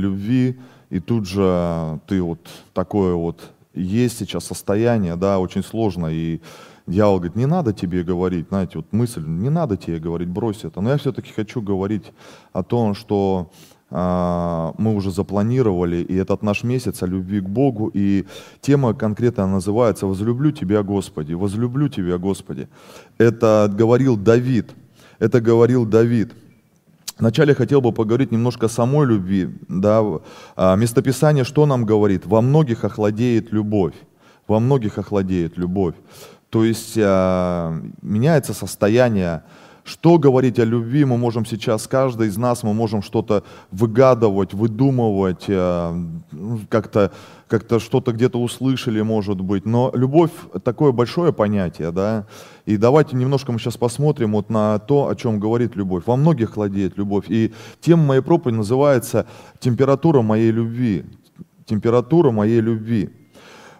любви, и тут же ты вот такое вот есть сейчас состояние, да, очень сложно, и дьявол говорит, не надо тебе говорить, знаете, вот мысль, не надо тебе говорить, брось это. Но я все-таки хочу говорить о том, что а, мы уже запланировали, и этот наш месяц о любви к Богу, и тема конкретно называется «Возлюблю Тебя, Господи». «Возлюблю Тебя, Господи». Это говорил Давид. Это говорил Давид. Вначале хотел бы поговорить немножко о самой любви. Да? А, местописание что нам говорит? Во многих охладеет любовь. Во многих охладеет любовь. То есть а, меняется состояние. Что говорить о любви мы можем сейчас, каждый из нас, мы можем что-то выгадывать, выдумывать, а, как-то как что-то где-то услышали, может быть. Но любовь такое большое понятие, да. И давайте немножко мы сейчас посмотрим вот на то, о чем говорит любовь. Во многих хладеет любовь. И тема моей проповеди называется «Температура моей любви». Температура моей любви.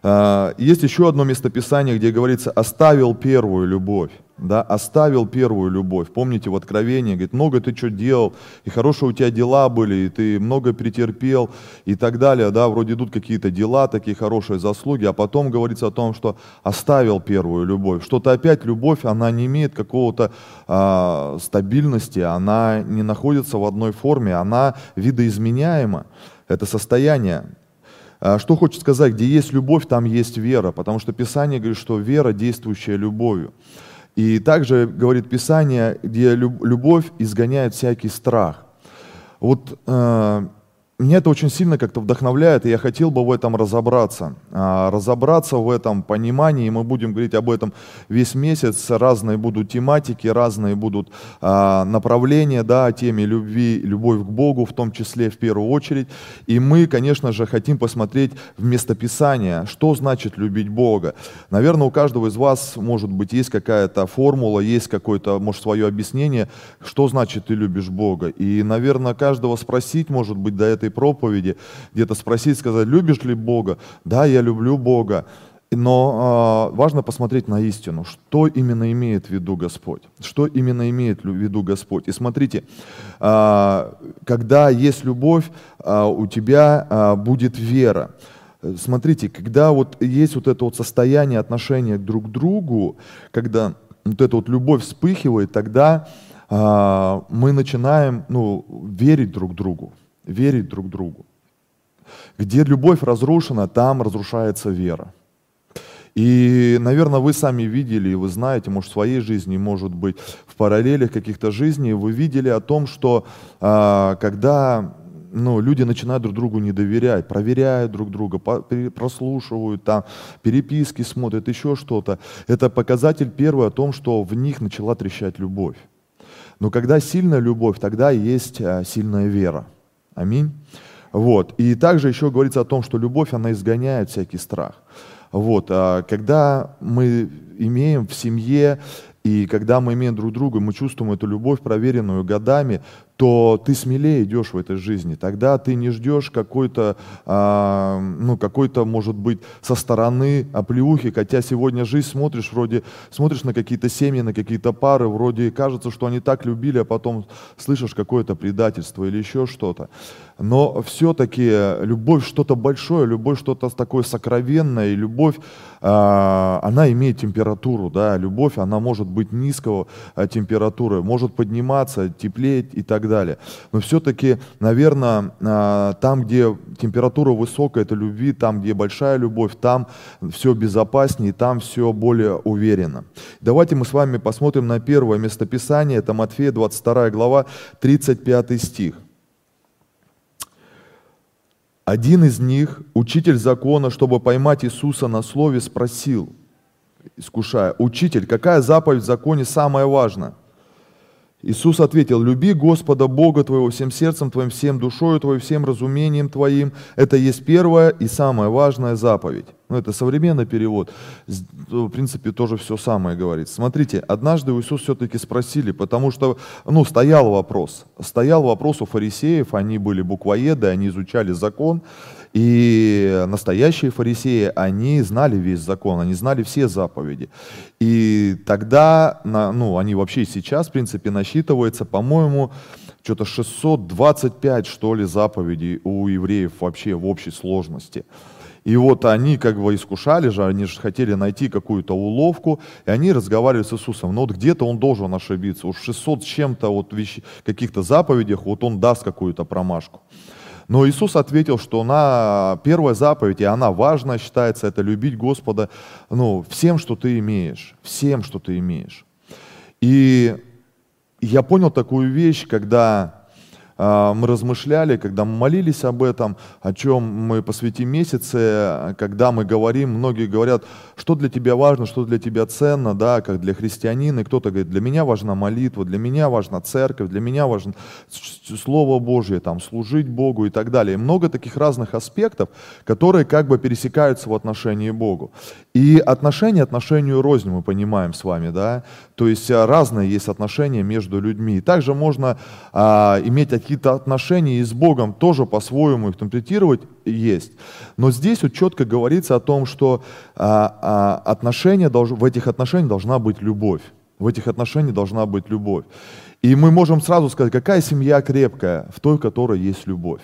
А, есть еще одно местописание, где говорится «оставил первую любовь» да, оставил первую любовь. Помните в Откровении, говорит, много ты что делал, и хорошие у тебя дела были, и ты много претерпел, и так далее, да, вроде идут какие-то дела, такие хорошие заслуги, а потом говорится о том, что оставил первую любовь. Что-то опять любовь, она не имеет какого-то а, стабильности, она не находится в одной форме, она видоизменяема. Это состояние. А, что хочет сказать, где есть любовь, там есть вера, потому что Писание говорит, что вера, действующая любовью. И также говорит Писание, где любовь изгоняет всякий страх. Вот э, меня это очень сильно как-то вдохновляет, и я хотел бы в этом разобраться. А, разобраться в этом понимании, и мы будем говорить об этом весь месяц. Разные будут тематики, разные будут а, направления да, о теме любви, любовь к Богу, в том числе в первую очередь. И мы, конечно же, хотим посмотреть в местописание, что значит любить Бога. Наверное, у каждого из вас, может быть, есть какая-то формула, есть какое-то, может, свое объяснение, что значит ты любишь Бога. И, наверное, каждого спросить, может быть, до этой проповеди, где-то спросить, сказать, любишь ли Бога? Да, я люблю Бога. Но э, важно посмотреть на истину, что именно имеет в виду Господь, что именно имеет в виду Господь. И смотрите, э, когда есть любовь, э, у тебя э, будет вера. Смотрите, когда вот есть вот это вот состояние отношения друг к другу, когда вот эта вот любовь вспыхивает, тогда э, мы начинаем ну, верить друг другу верить друг другу. Где любовь разрушена, там разрушается вера. И, наверное, вы сами видели, вы знаете, может, в своей жизни, может быть, в параллелях каких-то жизней, вы видели о том, что а, когда ну, люди начинают друг другу не доверять, проверяют друг друга, прослушивают там, переписки смотрят, еще что-то. Это показатель первый о том, что в них начала трещать любовь. Но когда сильная любовь, тогда есть а, сильная вера. Аминь. Вот. И также еще говорится о том, что любовь, она изгоняет всякий страх. Вот. А когда мы имеем в семье и когда мы имеем друг друга, мы чувствуем эту любовь, проверенную годами, то ты смелее идешь в этой жизни. Тогда ты не ждешь какой-то, а, ну, какой-то, может быть, со стороны оплеухи, хотя сегодня жизнь смотришь, вроде смотришь на какие-то семьи, на какие-то пары, вроде кажется, что они так любили, а потом слышишь какое-то предательство или еще что-то. Но все-таки любовь что-то большое, любовь что-то такое сокровенное, и любовь, она имеет температуру, да, любовь, она может быть низкого а, температуры, может подниматься, теплеть и так далее. Но все-таки, наверное, а, там, где температура высокая, это любви, там, где большая любовь, там все безопаснее, там все более уверенно. Давайте мы с вами посмотрим на первое местописание, это Матфея 22 глава, 35 стих. Один из них, учитель закона, чтобы поймать Иисуса на слове, спросил, искушая, «Учитель, какая заповедь в законе самая важная?» Иисус ответил, люби Господа Бога твоего всем сердцем твоим, всем душою твоей, всем разумением твоим. Это есть первая и самая важная заповедь. Ну, это современный перевод. В принципе, тоже все самое говорит. Смотрите, однажды у Иисуса все-таки спросили, потому что, ну, стоял вопрос. Стоял вопрос у фарисеев, они были буквоеды, они изучали закон. И настоящие фарисеи, они знали весь закон, они знали все заповеди. И тогда, ну, они вообще сейчас, в принципе, насчитывается, по-моему, что-то 625, что ли, заповедей у евреев вообще в общей сложности. И вот они как бы искушали же, они же хотели найти какую-то уловку, и они разговаривали с Иисусом. Но вот где-то он должен ошибиться. Уж 600 с чем-то вот вещи, каких-то заповедях, вот он даст какую-то промашку. Но Иисус ответил, что на первая заповедь, и она важная считается, это любить Господа ну, всем, что ты имеешь, всем, что ты имеешь. И я понял такую вещь, когда мы размышляли, когда мы молились об этом, о чем мы посвятим месяце, когда мы говорим, многие говорят, что для тебя важно, что для тебя ценно, да, как для христианина, и кто-то говорит, для меня важна молитва, для меня важна церковь, для меня важно Слово Божье, там, служить Богу и так далее. И много таких разных аспектов, которые как бы пересекаются в отношении Богу. И отношения отношению рознь мы понимаем с вами, да, то есть а, разные есть отношения между людьми. Также можно а, иметь какие-то отношения и с Богом тоже по-своему их интерпретировать есть. Но здесь вот четко говорится о том, что а, а, отношения долж, в этих отношениях должна быть любовь. В этих отношениях должна быть любовь. И мы можем сразу сказать, какая семья крепкая, в той, которой есть любовь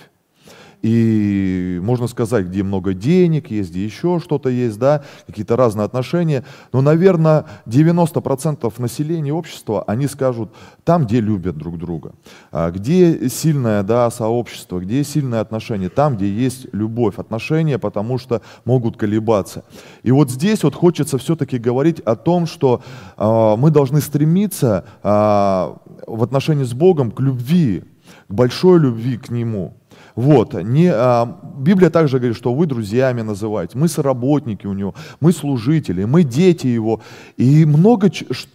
и можно сказать, где много денег есть, где еще что-то есть, да, какие-то разные отношения. Но, наверное, 90% населения общества, они скажут, там, где любят друг друга, а где сильное да, сообщество, где сильные отношения, там, где есть любовь, отношения, потому что могут колебаться. И вот здесь вот хочется все-таки говорить о том, что э, мы должны стремиться э, в отношении с Богом к любви, к большой любви к Нему. Вот. Не, а, Библия также говорит, что вы друзьями называете, мы соработники у него, мы служители, мы дети его. И много,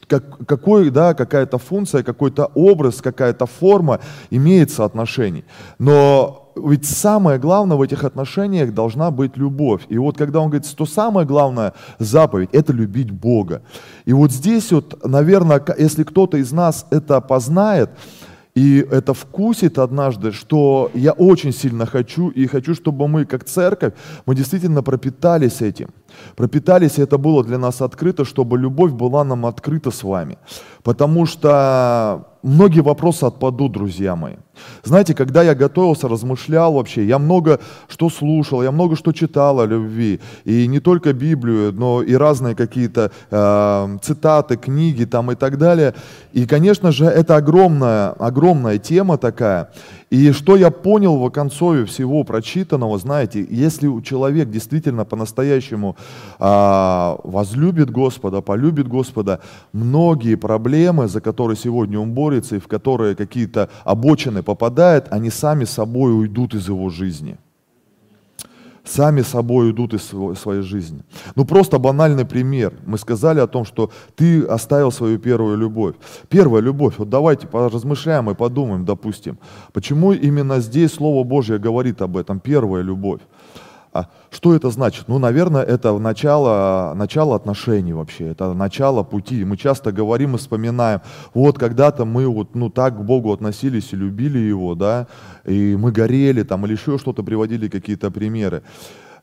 как, какой, да, какая-то функция, какой-то образ, какая-то форма имеет соотношений. Но ведь самое главное в этих отношениях должна быть любовь. И вот когда он говорит, что самое главное заповедь, это любить Бога. И вот здесь вот, наверное, если кто-то из нас это познает, и это вкусит однажды, что я очень сильно хочу, и хочу, чтобы мы, как церковь, мы действительно пропитались этим. Пропитались, и это было для нас открыто, чтобы любовь была нам открыта с вами. Потому что многие вопросы отпадут, друзья мои. Знаете, когда я готовился, размышлял вообще, я много что слушал, я много что читал о любви. И не только Библию, но и разные какие-то э, цитаты, книги там и так далее. И, конечно же, это огромная, огромная тема такая. И что я понял в концове всего прочитанного, знаете, если человек действительно по-настоящему а, возлюбит Господа, полюбит Господа, многие проблемы, за которые сегодня он борется и в которые какие-то обочины попадает, они сами собой уйдут из его жизни сами собой уйдут из своей жизни. Ну просто банальный пример. Мы сказали о том, что ты оставил свою первую любовь. Первая любовь, вот давайте поразмышляем и подумаем, допустим, почему именно здесь Слово Божье говорит об этом, первая любовь. А что это значит? Ну, наверное, это начало, начало отношений вообще, это начало пути. Мы часто говорим и вспоминаем, вот когда-то мы вот, ну, так к Богу относились и любили Его, да, и мы горели там или еще что-то, приводили какие-то примеры.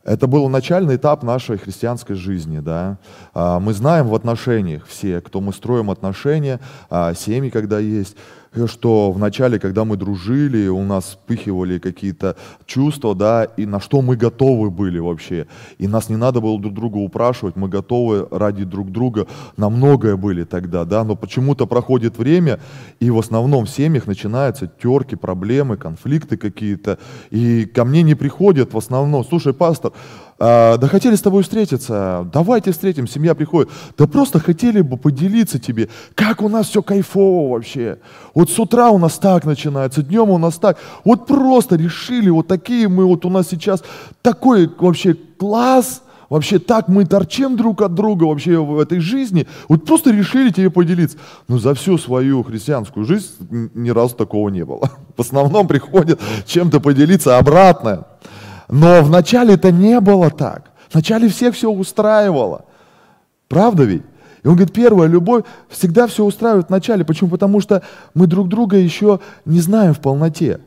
Это был начальный этап нашей христианской жизни. Да? А, мы знаем в отношениях все, кто мы строим отношения, а, семьи, когда есть, что в начале, когда мы дружили, у нас вспыхивали какие-то чувства, да, и на что мы готовы были вообще. И нас не надо было друг друга упрашивать, мы готовы ради друг друга. На многое были тогда, да, но почему-то проходит время, и в основном в семьях начинаются терки, проблемы, конфликты какие-то, и ко мне не приходят в основном, слушай, пастор, да хотели с тобой встретиться, давайте встретим, семья приходит. Да просто хотели бы поделиться тебе, как у нас все кайфово вообще. Вот с утра у нас так начинается, днем у нас так. Вот просто решили, вот такие мы, вот у нас сейчас такой вообще класс, вообще так мы торчим друг от друга вообще в этой жизни. Вот просто решили тебе поделиться. Но за всю свою христианскую жизнь ни разу такого не было. В основном приходят чем-то поделиться обратно. Но вначале это не было так. Вначале всех все устраивало. Правда ведь? И он говорит, первая любовь всегда все устраивает в начале. Почему? Потому что мы друг друга еще не знаем в полноте.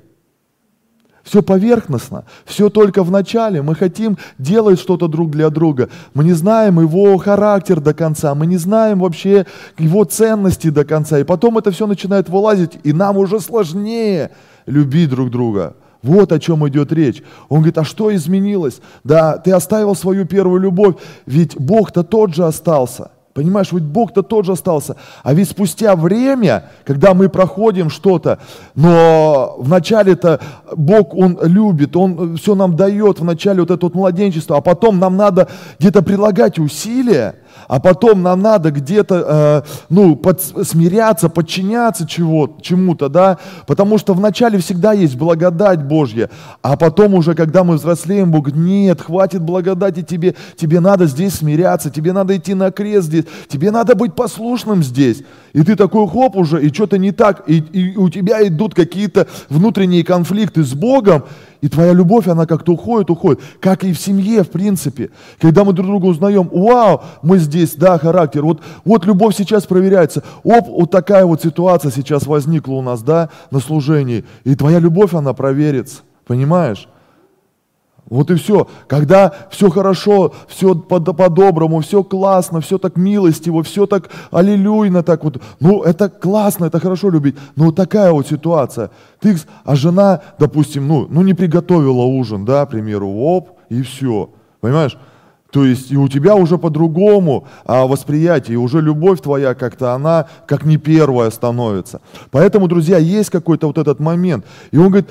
Все поверхностно, все только в начале. Мы хотим делать что-то друг для друга. Мы не знаем его характер до конца, мы не знаем вообще его ценности до конца. И потом это все начинает вылазить, и нам уже сложнее любить друг друга. Вот о чем идет речь. Он говорит, а что изменилось? Да, ты оставил свою первую любовь, ведь Бог-то тот же остался. Понимаешь, ведь Бог-то тот же остался. А ведь спустя время, когда мы проходим что-то, но вначале-то Бог, Он любит, Он все нам дает, вначале вот это вот младенчество, а потом нам надо где-то прилагать усилия, а потом нам надо где-то, э, ну, под, смиряться, подчиняться чего, чему-то, да, потому что вначале всегда есть благодать Божья, а потом уже, когда мы взрослеем, Бог нет, хватит благодати тебе, тебе надо здесь смиряться, тебе надо идти на крест здесь, тебе надо быть послушным здесь. И ты такой хоп уже, и что-то не так, и, и у тебя идут какие-то внутренние конфликты с Богом, и твоя любовь, она как-то уходит, уходит. Как и в семье, в принципе. Когда мы друг друга узнаем, вау, мы здесь, да, характер. Вот, вот любовь сейчас проверяется. Оп, вот такая вот ситуация сейчас возникла у нас, да, на служении. И твоя любовь, она проверится. Понимаешь? Вот и все. Когда все хорошо, все по-доброму, все классно, все так милостиво, все так аллилуйно, так вот. Ну, это классно, это хорошо любить. Но вот такая вот ситуация. Ты, а жена, допустим, ну, ну не приготовила ужин, да, к примеру, оп, и все. Понимаешь? То есть и у тебя уже по-другому а, восприятие, и уже любовь твоя как-то, она как не первая становится. Поэтому, друзья, есть какой-то вот этот момент. И он говорит,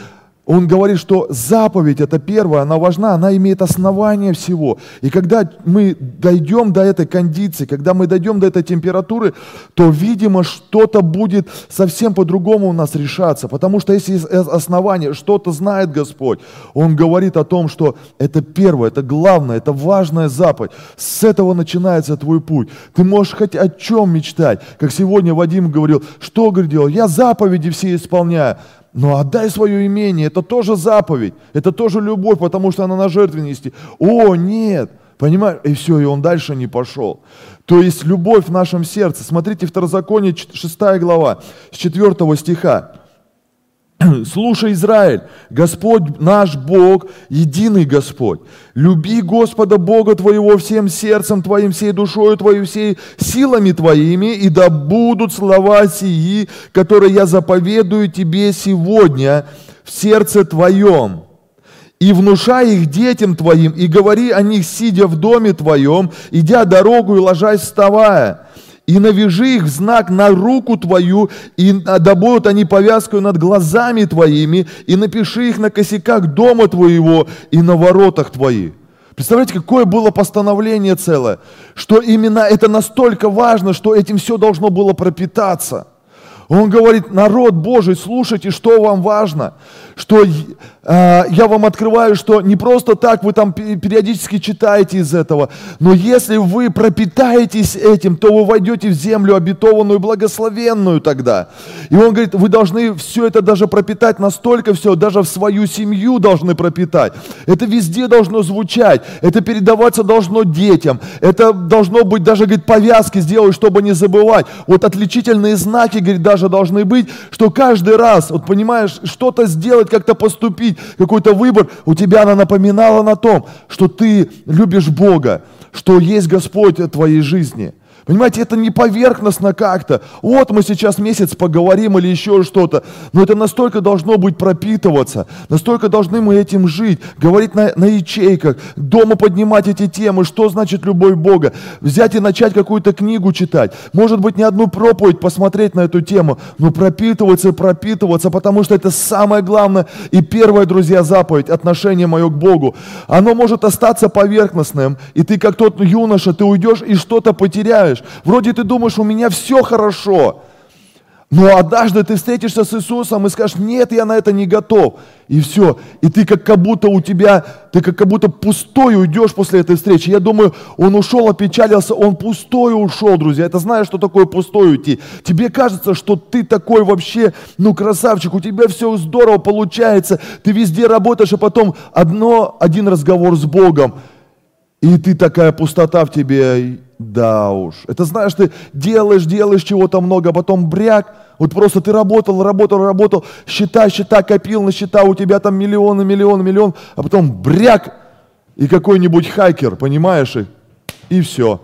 он говорит, что заповедь, это первая, она важна, она имеет основание всего. И когда мы дойдем до этой кондиции, когда мы дойдем до этой температуры, то, видимо, что-то будет совсем по-другому у нас решаться. Потому что если есть основание, что-то знает Господь, Он говорит о том, что это первое, это главное, это важная заповедь. С этого начинается твой путь. Ты можешь хоть о чем мечтать. Как сегодня Вадим говорил, что говорил, я заповеди все исполняю. Но отдай свое имение, это тоже заповедь, это тоже любовь, потому что она на жертвенности. О, нет, понимаешь? И все, и он дальше не пошел. То есть любовь в нашем сердце. Смотрите, Второзаконие, 6 глава, с 4 стиха. Слушай, Израиль, Господь наш Бог, единый Господь. Люби Господа Бога твоего всем сердцем твоим, всей душою твоей, всей силами твоими, и да будут слова сии, которые я заповедую тебе сегодня в сердце твоем. И внушай их детям твоим, и говори о них, сидя в доме твоем, идя дорогу и ложась вставая и навяжи их в знак на руку твою, и да будут они повязкой над глазами твоими, и напиши их на косяках дома твоего и на воротах твоих. Представляете, какое было постановление целое, что именно это настолько важно, что этим все должно было пропитаться. Он говорит, народ Божий, слушайте, что вам важно, что э, я вам открываю, что не просто так вы там периодически читаете из этого, но если вы пропитаетесь этим, то вы войдете в землю обетованную, благословенную тогда. И он говорит, вы должны все это даже пропитать настолько все, даже в свою семью должны пропитать. Это везде должно звучать, это передаваться должно детям, это должно быть даже, говорит, повязки сделать, чтобы не забывать. Вот отличительные знаки, говорит, даже должны быть, что каждый раз, вот понимаешь, что-то сделать, как-то поступить, какой-то выбор, у тебя она напоминала на том, что ты любишь Бога, что есть Господь в твоей жизни – Понимаете, это не поверхностно как-то. Вот мы сейчас месяц поговорим или еще что-то. Но это настолько должно быть пропитываться. Настолько должны мы этим жить. Говорить на, на ячейках. Дома поднимать эти темы. Что значит любовь Бога? Взять и начать какую-то книгу читать. Может быть, не одну проповедь посмотреть на эту тему. Но пропитываться и пропитываться. Потому что это самое главное. И первая, друзья, заповедь. Отношение мое к Богу. Оно может остаться поверхностным. И ты как тот юноша, ты уйдешь и что-то потеряешь знаешь, вроде ты думаешь, у меня все хорошо, но однажды ты встретишься с Иисусом и скажешь, нет, я на это не готов. И все. И ты как, как будто у тебя, ты как, как будто пустой уйдешь после этой встречи. Я думаю, он ушел, опечалился, он пустой ушел, друзья. Это знаешь, что такое пустой уйти? Тебе кажется, что ты такой вообще, ну, красавчик, у тебя все здорово получается, ты везде работаешь, а потом одно, один разговор с Богом, и ты такая пустота в тебе, да уж. Это знаешь, ты делаешь, делаешь чего-то много, а потом бряк, Вот просто ты работал, работал, работал, счета, счета копил на счета, у тебя там миллионы, миллионы, миллион, а потом бряк, и какой-нибудь хакер, понимаешь, и, и все.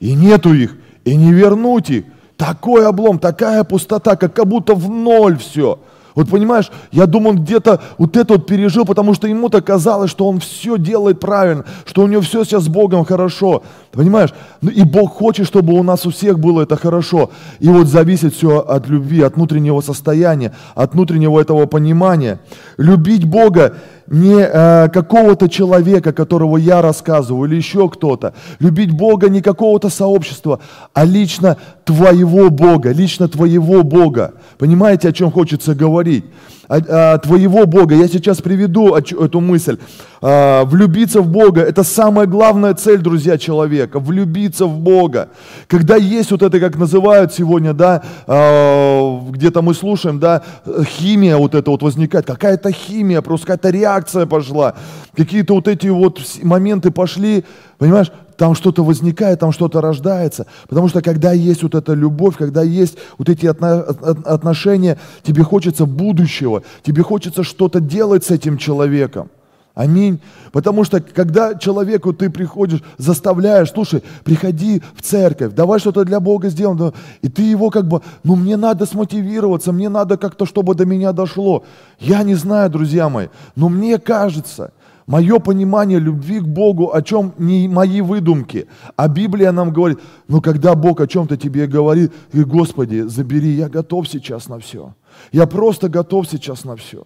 И нету их, и не вернуть их. Такой облом, такая пустота, как будто в ноль все. Вот понимаешь, я думаю, он где-то вот это вот пережил, потому что ему-то казалось, что он все делает правильно, что у него все сейчас с Богом хорошо. Понимаешь? Ну и Бог хочет, чтобы у нас у всех было это хорошо. И вот зависит все от любви, от внутреннего состояния, от внутреннего этого понимания. Любить Бога не э, какого-то человека, которого я рассказываю, или еще кто-то. Любить Бога не какого-то сообщества, а лично твоего Бога, лично твоего Бога. Понимаете, о чем хочется говорить? О, о твоего Бога. Я сейчас приведу эту мысль. А, влюбиться в Бога – это самая главная цель, друзья, человека. Влюбиться в Бога. Когда есть вот это, как называют сегодня, да, а, где-то мы слушаем, да, химия вот это вот возникает, какая-то химия, просто какая-то реакция пошла, какие-то вот эти вот моменты пошли, понимаешь, там что-то возникает, там что-то рождается. Потому что когда есть вот эта любовь, когда есть вот эти отношения, тебе хочется будущего, тебе хочется что-то делать с этим человеком. Аминь. Потому что когда человеку ты приходишь, заставляешь, слушай, приходи в церковь, давай что-то для Бога сделаем. И ты его как бы, ну мне надо смотивироваться, мне надо как-то, чтобы до меня дошло. Я не знаю, друзья мои, но мне кажется, Мое понимание любви к Богу, о чем не мои выдумки, а Библия нам говорит, ну когда Бог о чем-то тебе говорит, ты, Господи, забери, я готов сейчас на все. Я просто готов сейчас на все.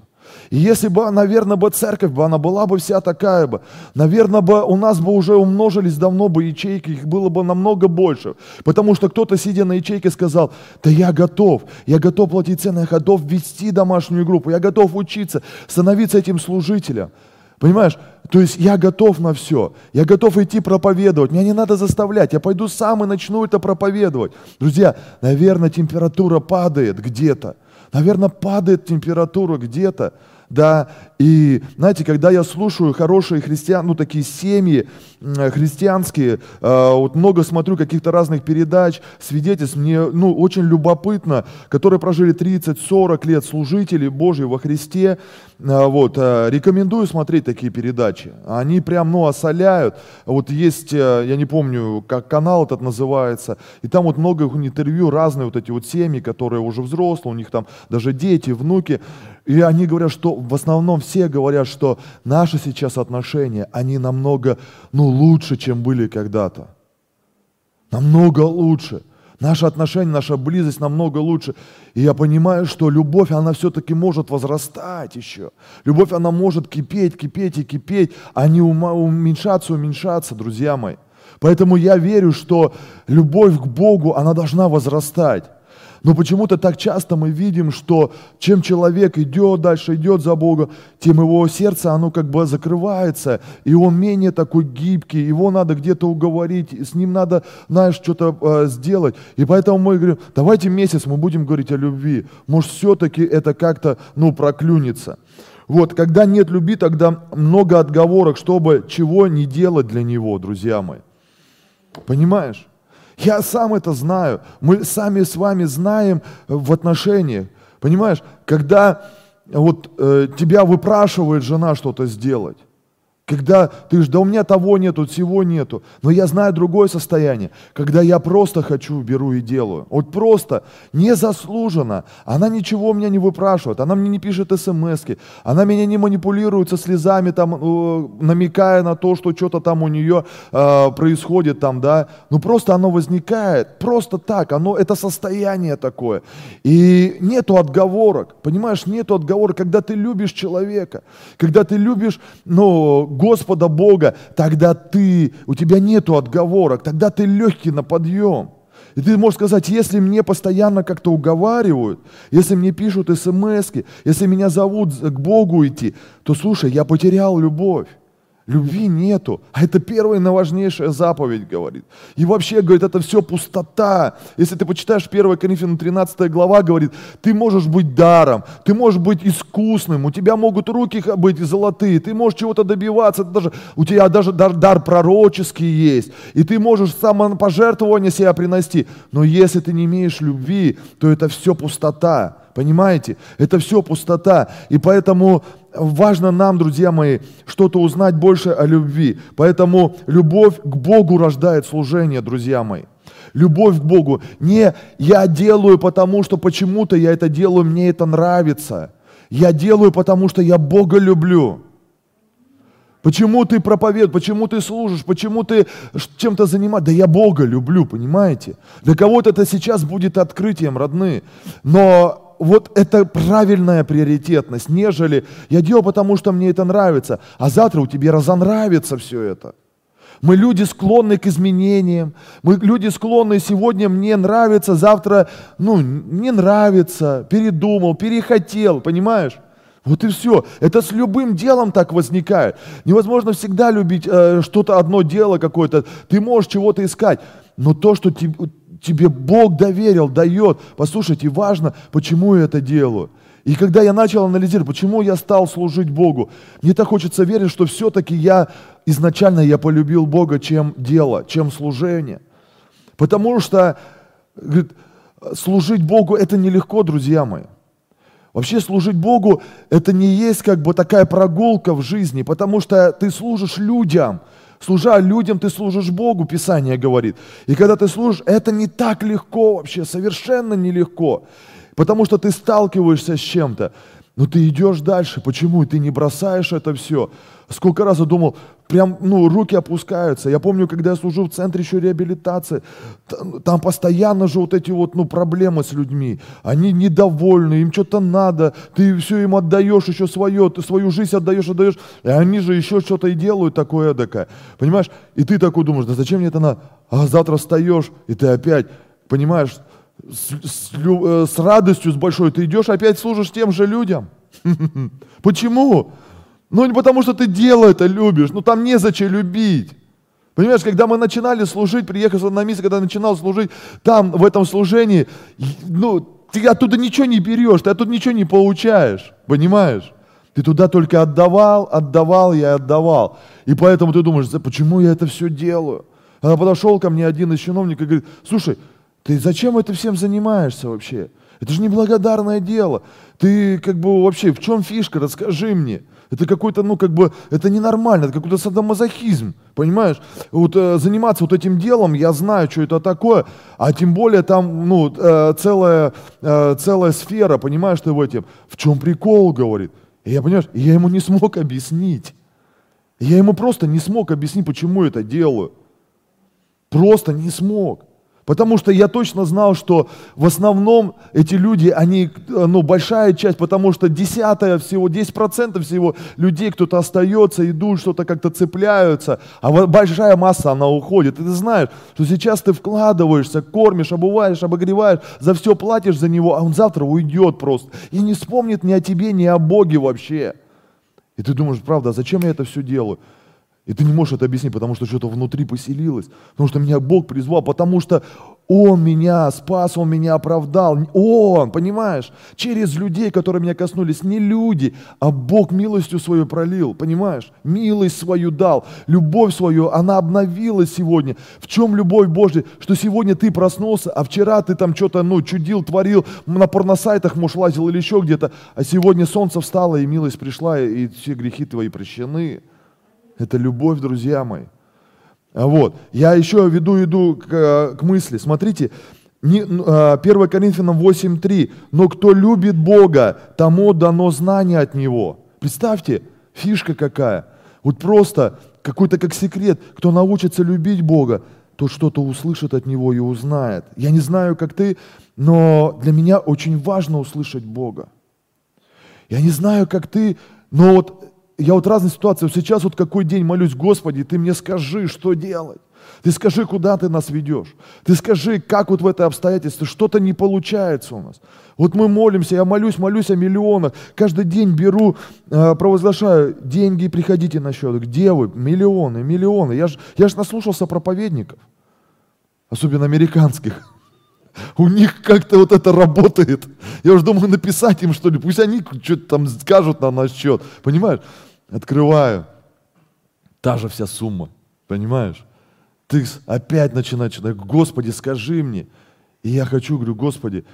И если бы, наверное, бы церковь бы, она была бы вся такая бы, наверное, бы у нас бы уже умножились давно бы ячейки, их было бы намного больше. Потому что кто-то, сидя на ячейке, сказал, да я готов, я готов платить цены, я готов вести домашнюю группу, я готов учиться, становиться этим служителем. Понимаешь? То есть я готов на все. Я готов идти проповедовать. Меня не надо заставлять. Я пойду сам и начну это проповедовать. Друзья, наверное, температура падает где-то. Наверное, падает температура где-то да, и знаете, когда я слушаю хорошие христиан, ну такие семьи христианские, э, вот много смотрю каких-то разных передач, свидетельств, мне, ну, очень любопытно, которые прожили 30-40 лет служители Божьи во Христе, вот, э, рекомендую смотреть такие передачи, они прям, ну, осоляют, вот есть, я не помню, как канал этот называется, и там вот много интервью, разные вот эти вот семьи, которые уже взрослые, у них там даже дети, внуки, и они говорят, что в основном все говорят, что наши сейчас отношения, они намного ну, лучше, чем были когда-то. Намного лучше. Наши отношения, наша близость намного лучше. И я понимаю, что любовь, она все-таки может возрастать еще. Любовь, она может кипеть, кипеть и кипеть, а не уменьшаться, уменьшаться, друзья мои. Поэтому я верю, что любовь к Богу, она должна возрастать. Но почему-то так часто мы видим, что чем человек идет дальше, идет за Богом, тем его сердце, оно как бы закрывается, и он менее такой гибкий, его надо где-то уговорить, с ним надо, знаешь, что-то э, сделать. И поэтому мы говорим, давайте месяц мы будем говорить о любви. Может, все-таки это как-то, ну, проклюнется. Вот, когда нет любви, тогда много отговорок, чтобы чего не делать для него, друзья мои. Понимаешь? Я сам это знаю. Мы сами с вами знаем в отношениях. Понимаешь, когда вот э, тебя выпрашивает жена что-то сделать, когда ты говоришь, да у меня того нету, всего нету. Но я знаю другое состояние, когда я просто хочу, беру и делаю. Вот просто, незаслуженно. Она ничего у меня не выпрашивает, она мне не пишет смс она меня не манипулирует со слезами, там, э, намекая на то, что что-то там у нее э, происходит там, да. Ну просто оно возникает, просто так, оно, это состояние такое. И нету отговорок, понимаешь, нету отговорок, когда ты любишь человека, когда ты любишь, ну, Господа Бога, тогда ты, у тебя нету отговорок, тогда ты легкий на подъем. И ты можешь сказать, если мне постоянно как-то уговаривают, если мне пишут смс если меня зовут к Богу идти, то слушай, я потерял любовь. Любви нету. А это первая и важнейшая заповедь, говорит. И вообще, говорит, это все пустота. Если ты почитаешь 1 Коринфянам 13 глава, говорит, ты можешь быть даром, ты можешь быть искусным, у тебя могут руки быть золотые, ты можешь чего-то добиваться, даже, у тебя даже дар, дар пророческий есть, и ты можешь самопожертвование себя принести. Но если ты не имеешь любви, то это все пустота. Понимаете? Это все пустота. И поэтому важно нам, друзья мои, что-то узнать больше о любви. Поэтому любовь к Богу рождает служение, друзья мои. Любовь к Богу. Не я делаю, потому что почему-то я это делаю, мне это нравится. Я делаю, потому что я Бога люблю. Почему ты проповедуешь, почему ты служишь, почему ты чем-то занимаешься? Да я Бога люблю, понимаете? Для кого-то это сейчас будет открытием, родные. Но вот это правильная приоритетность, нежели я делаю, потому что мне это нравится, а завтра у тебя разонравится все это. Мы люди склонны к изменениям, мы люди склонны сегодня мне нравится, завтра, ну, не нравится, передумал, перехотел, понимаешь? Вот и все. Это с любым делом так возникает. Невозможно всегда любить э, что-то одно дело какое-то. Ты можешь чего-то искать, но то, что тебе, тебе Бог доверил, дает. Послушайте, важно, почему я это делаю. И когда я начал анализировать, почему я стал служить Богу, мне так хочется верить, что все-таки я изначально я полюбил Бога, чем дело, чем служение. Потому что говорит, служить Богу это нелегко, друзья мои. Вообще служить Богу это не есть как бы такая прогулка в жизни, потому что ты служишь людям – Служа людям, ты служишь Богу, Писание говорит. И когда ты служишь, это не так легко вообще, совершенно нелегко. Потому что ты сталкиваешься с чем-то. Но ты идешь дальше. Почему? Ты не бросаешь это все. Сколько раз я думал, прям, ну, руки опускаются. Я помню, когда я служил в центре еще реабилитации, там, там постоянно же вот эти вот, ну, проблемы с людьми. Они недовольны, им что-то надо, ты все им отдаешь еще свое, ты свою жизнь отдаешь, отдаешь, и они же еще что-то и делают такое эдакое. Понимаешь? И ты такой думаешь, да зачем мне это надо? А завтра встаешь, и ты опять, понимаешь, с, с, э, с радостью, с большой, ты идешь опять служишь тем же людям. Почему? Ну, не потому что ты дело это любишь, ну там незачем любить. Понимаешь, когда мы начинали служить, приехал на место, когда начинал служить, там, в этом служении, ну, ты оттуда ничего не берешь, ты оттуда ничего не получаешь, понимаешь? Ты туда только отдавал, отдавал, я отдавал. И поэтому ты думаешь, почему я это все делаю? А подошел ко мне один из чиновников и говорит, слушай, ты зачем это всем занимаешься вообще? Это же неблагодарное дело. Ты как бы вообще, в чем фишка, расскажи мне. Это какой-то, ну, как бы, это ненормально, это какой-то садомазохизм, понимаешь? Вот э, заниматься вот этим делом, я знаю, что это такое, а тем более там, ну, э, целая, э, целая сфера, понимаешь ты в этом? В чем прикол, говорит. И я, понимаешь, я ему не смог объяснить. Я ему просто не смог объяснить, почему это делаю. Просто не смог. Потому что я точно знал, что в основном эти люди, они, ну, большая часть, потому что десятая всего, 10% всего людей, кто-то остается, идут, что-то как-то цепляются, а большая масса, она уходит. И ты знаешь, что сейчас ты вкладываешься, кормишь, обуваешь, обогреваешь, за все платишь за него, а он завтра уйдет просто. И не вспомнит ни о тебе, ни о Боге вообще. И ты думаешь, правда, а зачем я это все делаю? И ты не можешь это объяснить, потому что что-то внутри поселилось, потому что меня Бог призвал, потому что Он меня спас, Он меня оправдал. Он, понимаешь? Через людей, которые меня коснулись, не люди, а Бог милостью свою пролил, понимаешь? Милость свою дал, любовь свою, она обновилась сегодня. В чем любовь Божья? Что сегодня ты проснулся, а вчера ты там что-то, ну, чудил, творил, на порносайтах, может, лазил или еще где-то, а сегодня солнце встало, и милость пришла, и все грехи твои прощены. Это любовь, друзья мои. А вот. Я еще веду, иду к, э, к мысли. Смотрите, 1 а, Коринфянам 8.3. «Но кто любит Бога, тому дано знание от Него». Представьте, фишка какая. Вот просто какой-то как секрет. Кто научится любить Бога, тот что-то услышит от Него и узнает. Я не знаю, как ты, но для меня очень важно услышать Бога. Я не знаю, как ты, но вот я вот разные ситуации, вот сейчас вот какой день молюсь, Господи, ты мне скажи, что делать. Ты скажи, куда ты нас ведешь. Ты скажи, как вот в это обстоятельстве, что-то не получается у нас. Вот мы молимся, я молюсь, молюсь о миллионах. Каждый день беру, э, провозглашаю, деньги приходите на счет. Где вы? Миллионы, миллионы. Я же я ж наслушался проповедников, особенно американских. У них как-то вот это работает. Я уже думаю написать им что ли. Пусть они что-то там скажут на наш счет. Понимаешь? Открываю. Та же вся сумма. Понимаешь? Ты опять начинаешь читать, Господи, скажи мне. И я хочу, говорю, Господи,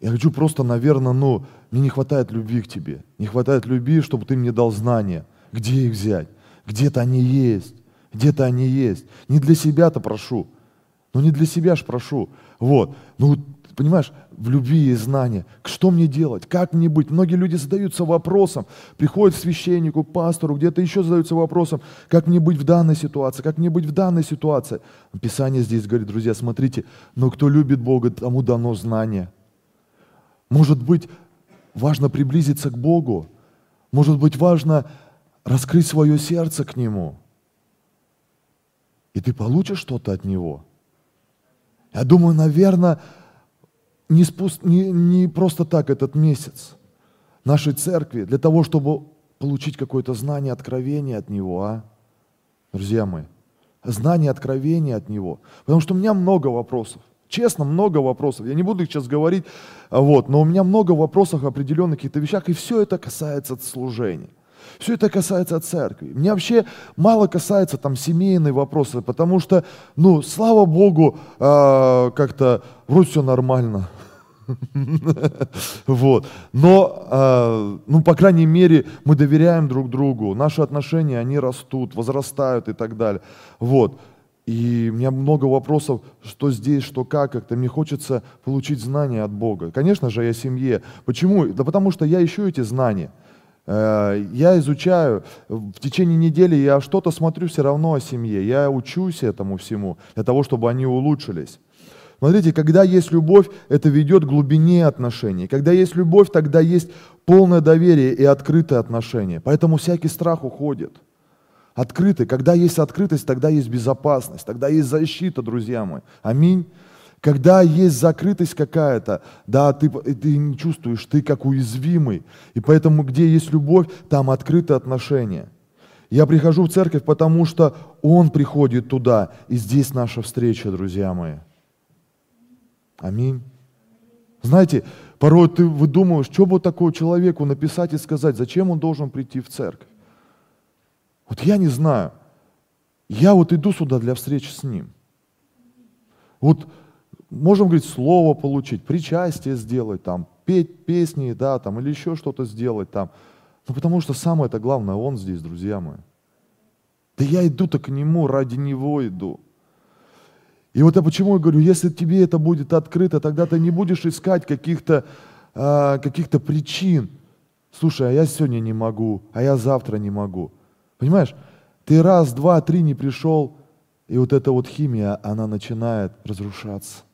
я хочу просто, наверное, ну, мне не хватает любви к Тебе. Не хватает любви, чтобы Ты мне дал знания. Где их взять? Где-то они есть. Где-то они есть. Не для себя-то прошу. Ну не для себя ж прошу. Вот. Ну, понимаешь, в любви и знания. Что мне делать? Как мне быть? Многие люди задаются вопросом, приходят к священнику, к пастору, где-то еще задаются вопросом, как мне быть в данной ситуации, как мне быть в данной ситуации. Писание здесь говорит, друзья, смотрите, но кто любит Бога, тому дано знание. Может быть, важно приблизиться к Богу. Может быть, важно раскрыть свое сердце к Нему. И ты получишь что-то от Него. Я думаю, наверное, не, спуск, не, не просто так этот месяц нашей церкви, для того, чтобы получить какое-то знание, откровение от Него, а? Друзья мои, знание, откровение от Него. Потому что у меня много вопросов. Честно, много вопросов. Я не буду их сейчас говорить, вот, но у меня много вопросов о определенных каких-то вещах, и все это касается служения. Все это касается церкви. Мне вообще мало касается там семейные вопросы, потому что, ну, слава Богу, э, как-то вроде все нормально. Вот. Но, э, ну, по крайней мере, мы доверяем друг другу, наши отношения, они растут, возрастают и так далее. Вот. И у меня много вопросов, что здесь, что как, как-то мне хочется получить знания от Бога. Конечно же, я семье. Почему? Да потому что я ищу эти знания. Э, я изучаю, в течение недели я что-то смотрю все равно о семье, я учусь этому всему, для того, чтобы они улучшились. Смотрите, когда есть любовь, это ведет к глубине отношений. Когда есть любовь, тогда есть полное доверие и открытые отношения. Поэтому всякий страх уходит. Открытый. Когда есть открытость, тогда есть безопасность, тогда есть защита, друзья мои. Аминь. Когда есть закрытость какая-то, да, ты, ты не чувствуешь, ты как уязвимый. И поэтому, где есть любовь, там открыты отношения. Я прихожу в церковь, потому что Он приходит туда. И здесь наша встреча, друзья мои. Аминь. Знаете, порой ты выдумываешь, что бы такому человеку написать и сказать, зачем он должен прийти в церковь. Вот я не знаю. Я вот иду сюда для встречи с ним. Вот можем говорить, слово получить, причастие сделать, там, петь песни, да, там, или еще что-то сделать там. Ну, потому что самое это главное, Он здесь, друзья мои. Да я иду-то к Нему, ради Него иду. И вот я почему я говорю, если тебе это будет открыто, тогда ты не будешь искать каких-то а, каких причин. Слушай, а я сегодня не могу, а я завтра не могу. Понимаешь? Ты раз, два, три не пришел, и вот эта вот химия, она начинает разрушаться.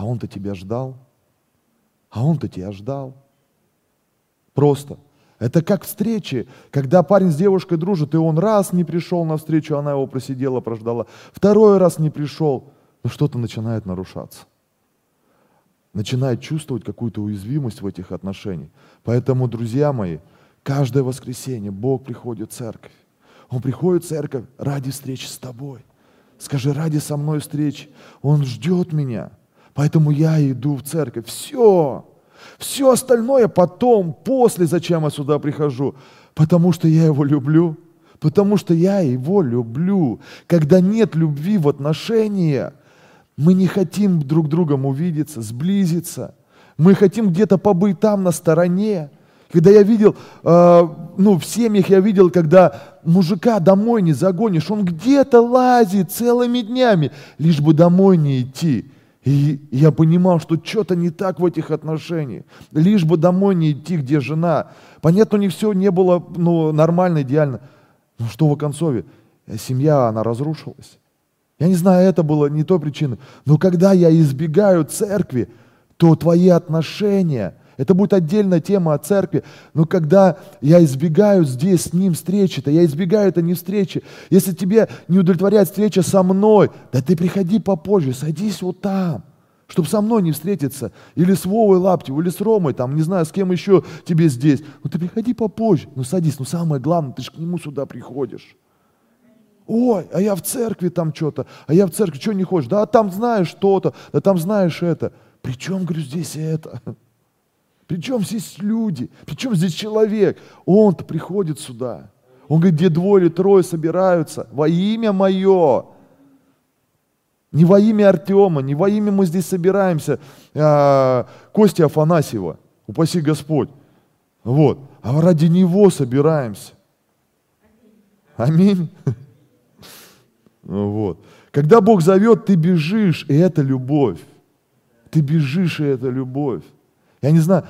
А он-то тебя ждал. А он-то тебя ждал. Просто. Это как встречи, когда парень с девушкой дружит, и он раз не пришел на встречу, она его просидела, прождала. Второй раз не пришел, но что-то начинает нарушаться. Начинает чувствовать какую-то уязвимость в этих отношениях. Поэтому, друзья мои, каждое воскресенье Бог приходит в церковь. Он приходит в церковь ради встречи с тобой. Скажи, ради со мной встречи. Он ждет меня. Поэтому я иду в церковь. Все. Все остальное потом, после, зачем я сюда прихожу. Потому что я его люблю. Потому что я его люблю. Когда нет любви в отношениях, мы не хотим друг другом увидеться, сблизиться. Мы хотим где-то побыть там на стороне. Когда я видел, э, ну, в семьях я видел, когда мужика домой не загонишь, он где-то лазит целыми днями, лишь бы домой не идти. И я понимал, что что-то не так в этих отношениях. Лишь бы домой не идти, где жена. Понятно, них все не было ну, нормально, идеально. Но что в концове? Семья, она разрушилась. Я не знаю, это было не той причиной. Но когда я избегаю церкви, то твои отношения – Это будет отдельная тема о церкви. Но когда я избегаю здесь с ним встречи, то я избегаю это не встречи. Если тебе не удовлетворяет встреча со мной, да ты приходи попозже, садись вот там чтобы со мной не встретиться, или с Вовой Лаптевым, или с Ромой, там, не знаю, с кем еще тебе здесь. Ну ты приходи попозже, ну садись, ну самое главное, ты же к нему сюда приходишь. Ой, а я в церкви там что-то, а я в церкви, что не хочешь? Да там знаешь что-то, да там знаешь это. Причем, говорю, здесь это? Причем здесь люди? Причем здесь человек? Он-то приходит сюда. Он говорит, где двое или трое собираются во имя мое. Не во имя Артема, не во имя мы здесь собираемся, а, Кости Афанасьева, упаси Господь. Вот. А ради Него собираемся. Аминь. Вот. Когда Бог зовет, ты бежишь, и это любовь. Ты бежишь, и это любовь. Я не знаю,